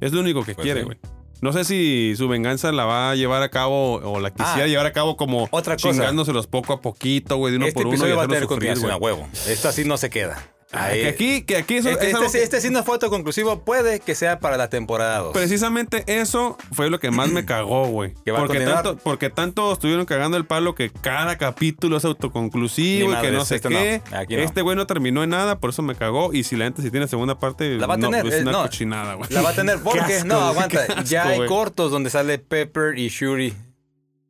Es lo único que Pues quiere, sí. güey. No sé si su venganza la va a llevar a cabo o la quisiera Ah, llevar a cabo como otra cosa. chingándoselos poco a poquito, güey, de uno Este por uno. y episodio va a tener sufrir, continuación a huevo. Esto así no se queda. Que aquí, que aquí eso este, es algo este, que- este sí no fue autoconclusivo. Puede que sea para la temporada 2. Precisamente eso fue lo que más me cagó, güey. Porque tanto, porque tanto estuvieron cagando el palo que cada capítulo es autoconclusivo y que no sé este qué. no, aquí no. Este güey no terminó en nada, por eso me cagó. Y si la gente si tiene segunda parte, La va a no, tener, es eh, una no. cochinada, güey. La va a tener porque. asco, no, aguanta. ya hay güey. cortos donde sale Pepper y Shuri.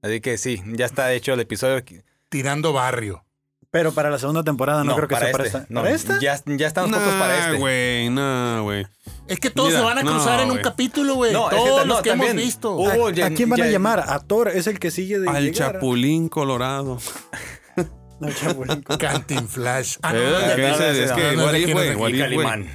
Así que sí, ya está hecho el episodio. Tirando barrio. Pero para la segunda temporada no, creo que sea para este. esta. No, ¿Para esta? Ya, ya están cortos para Nah, este. güey, no, güey. Es que todos Mira, se van a no, cruzar en un capítulo, güey. No, es que todos no, los que también. hemos visto. ¿A, ya- a quién van a llamar? A Thor, es el que sigue de Al llegar. Chapulín Colorado. Al Chapulín. Cantinflash. Ah, no, Eh, ya- que no, dice, no, es no, que no, no, What aquí if, no, güey. Calimán.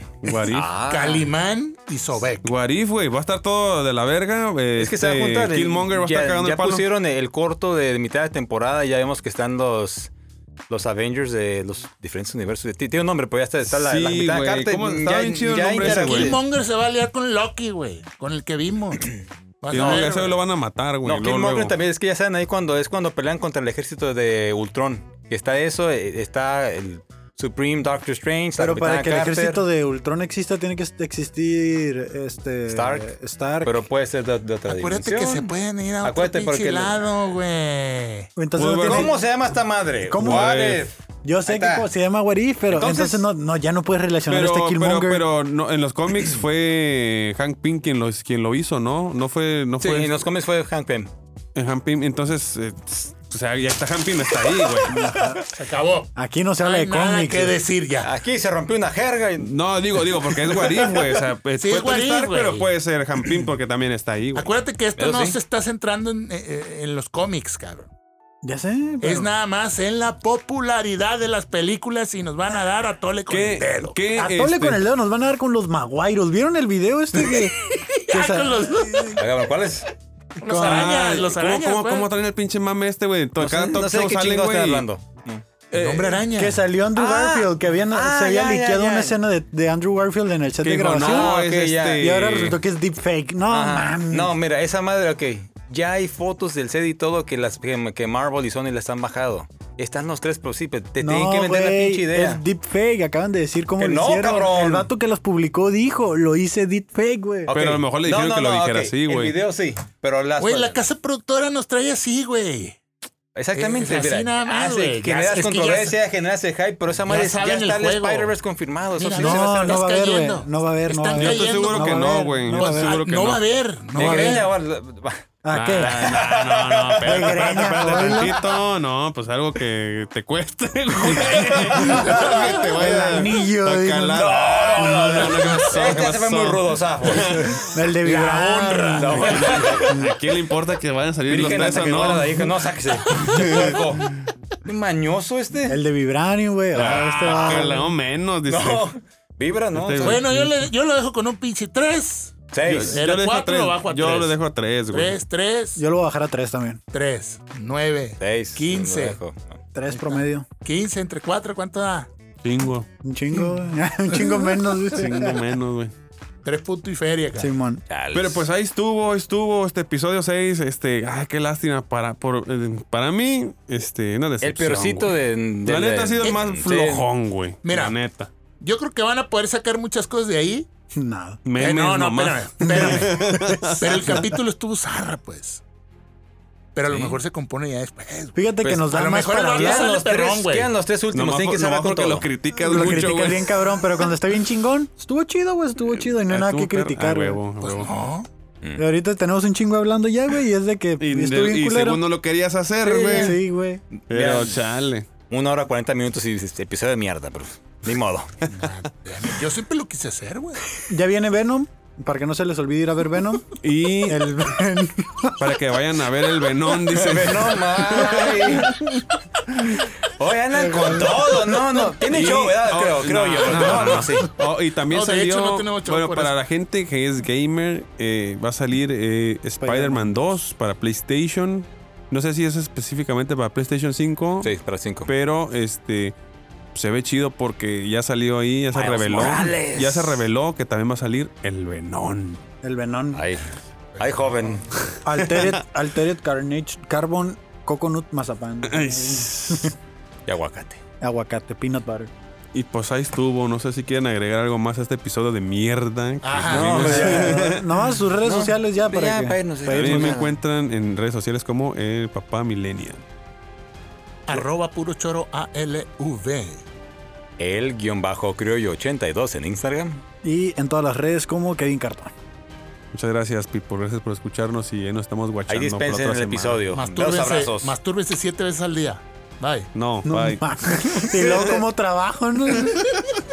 Ah. Calimán y Sobek. What if, güey. Va a estar todo de la verga. Es que se va a juntar. el- Killmonger va a ya, estar cagando ya el palo. pusieron el corto de mitad de temporada. Ya vemos que están los. Los Avengers de los diferentes universos. Tiene un nombre, pero ya está, está la, la Sí, mitad de güey. carta. Ya, bien chido el ya nombre ese, interactúa- güey. Killmonger se va a liar con Loki, güey. Con el que vimos. Vas a Killmonger, ver, ese güey. lo van a matar, güey. No, luego, Killmonger luego. también es que ya saben ahí cuando es cuando pelean contra el ejército de Ultron. Está eso, eh, está el Supreme Doctor Strange, la Pero para que el ejército de Ultron exista, tiene que existir este Stark. Stark. Pero puede ser de, de otra Acuérdate que se pueden ir a otro Acuérdate pinche porque lado, güey. Entonces tiene- ¿Cómo se llama esta madre? ¿Cómo? What What if? Yo sé que se llama What If, pero Entonces- entonces, no, no, ya no puedes relacionar Pero, este pero, Killmonger. pero no, en los cómics fue Hank Pym quien lo, quien lo hizo, ¿no? No fue, no Sí, fue en los cómics fue Hank Pym. en Hank Pym. Entonces, eh, O sea, ya está Hampin está ahí, güey. Se acabó. Aquí no se habla hay de nada cómics. que decir ya. Aquí se rompió una jerga y... No, digo, digo, porque es Warif, güey. O sea, pues, Sí, puede es If, estar, güey. pero puede ser Hampin porque también está ahí, güey. Acuérdate que esto no sí. se está centrando en, eh, eh, en los cómics, cabrón. Ya sé. pero- Es nada más en la popularidad de las películas y nos van a dar a tole con el ¿Qué, dedo. qué, A tole este, con el dedo nos van a dar con los maguairos. ¿Vieron el video este que, que Ya sa- con los, ¿cuál es? Los arañas, Ay, los ¿cómo- arañas. ¿Cómo, pues. cómo traen el pinche mame este, güey? No Cada no sé show de qué salen, güey. hablando. El hombre araña. que salió Andrew Ah, Garfield, que habían, ah, se había ya, liqueado ya. una escena de, de Andrew Garfield en el set Que de grabación. no, Ah, es ok, ya. este... Y ahora resultó que es deepfake. No, mames. No, mira, esa madre, ok. Ya hay fotos del set y todo que, las, que, Marvel y Sony les han bajado. Están los tres, pero sí, pero te tienen que vender la pinche idea. Es deepfake. Acaban de decir cómo Que lo no, hicieron. cabrón. El vato que los publicó dijo, lo hice deepfake, güey. Ok. Pero a lo mejor le dijeron que lo dijera así, güey. El video sí, pero las... Güey, la casa productora nos trae así, güey. Exactamente. Es así mira, nada más, hace- güey. Generas es que ya controversia, generas el hype, pero esa madre ya, está el. Spider-Verse confirmado. Eso Mira, sí no, se va a No, va a haber, güey. No va a haber, no va a Están haber. Yo estoy seguro que no, güey. no Yo va a estoy haber. seguro que no no. va a haber. No va a haber. ¿A qué? Ah, no, no, no, espérate, espérate, espérate tantito. No, pues algo que te cueste, güey. que te vaya El anillo, a digo, calar. no, no, no, no, ¿qué pasó? ¿Qué Este se fue muy rudo, zafo. El de Vibrar. ¿A quién le importa que vayan a salir los Virgen tres hasta o no? la hija. No, sáquese. Qué. Qué mañoso este. El de Vibranium, güey. Ah, este Ah, va- que menos, dice. No. Vibra, ¿no? Este- Bueno, yo, le, yo lo dejo con un pinche 3. Seis. Yo le dejo a cuatro, tres. lo bajo a Yo tres. le dejo a tres, güey. 3, 3, Yo lo voy a bajar a 3 también. 3, 9, Seis. 15. Lo dejo. 3 promedio. 15 entre 4, ¿cuánto da? Chingo. Un chingo, güey. Un chingo menos, dice. Chingo menos, güey. 3 puntos y feria, cara. Simón. Chales. Pero pues ahí estuvo, estuvo este episodio 6. Este, ay, qué lástima. Para, por, eh, para mí, este, una El decepción. peorcito güey. de, de La neta ha sido el más flojón, güey. Mira. La neta. Yo creo que van a poder sacar muchas cosas de ahí. Nada. Eh, Memes no, no, nomás. espérame, espérame. Pero el capítulo estuvo zarra, pues. Pero a lo Sí. mejor se compone ya después. Fíjate Pues, que nos a da lo más mejor para hablar. Quedan los, tres, quedan los tres últimos. Tienen que cerrar nomás con todo. lo criticas Lo mucho, criticas bien cabrón, pero cuando está bien chingón, estuvo chido, güey, estuvo chido y no hay nada que criticar, Ah, güey. Pues huevo. no. Y ahorita tenemos un chingo hablando ya, güey, y es de que Y, estuvo bien y culero. según no lo querías hacer, Sí, güey. Sí, güey. Pero chale. Una hora cuarenta minutos y dices, episodio de mierda, pero ni modo. Yo siempre lo quise hacer, güey. Ya viene Venom, para que no se les olvide ir a ver Venom. Y El Venom. para que vayan a ver el Venón, dice. no mames. Oye, andan con todo. No, no. Tiene Y- show, ¿verdad? oh, Creo, creo yo. no, No, sí. Oh, y también No, de salió. hecho, no bueno, para eso. la gente que es gamer, eh, va a salir eh, Spider-Man 2 para PlayStation. No sé si es específicamente para PlayStation 5, Sí, para cinco. pero este se ve chido porque ya salió ahí, ya se Miles reveló. Morales. Ya se reveló que también va a salir el Venón. El Venom. Ay, ay, joven. Altered, Altered Carnage, Carbon, Coconut, Mazapán. Y aguacate. Aguacate, peanut butter. Y pues ahí estuvo. No sé si quieren agregar algo más a este episodio de mierda. No, ya, no, sus redes No, sociales ya para ya, que... para para A irnos. me encuentran en redes sociales como el papá millennial. Arroba puro choro ALV. El guion bajo criollo 82 en Instagram. Y en todas las redes como Kevin Cartón. Muchas gracias, Pipo. Gracias por escucharnos y ahí nos estamos guachando. Ahí por dispensen otra el semana. episodio. Dos Mastúrbense, abrazos. mastúrbense siete veces al día. Bye. No, No bye. Y luego como trabajo, ¿no?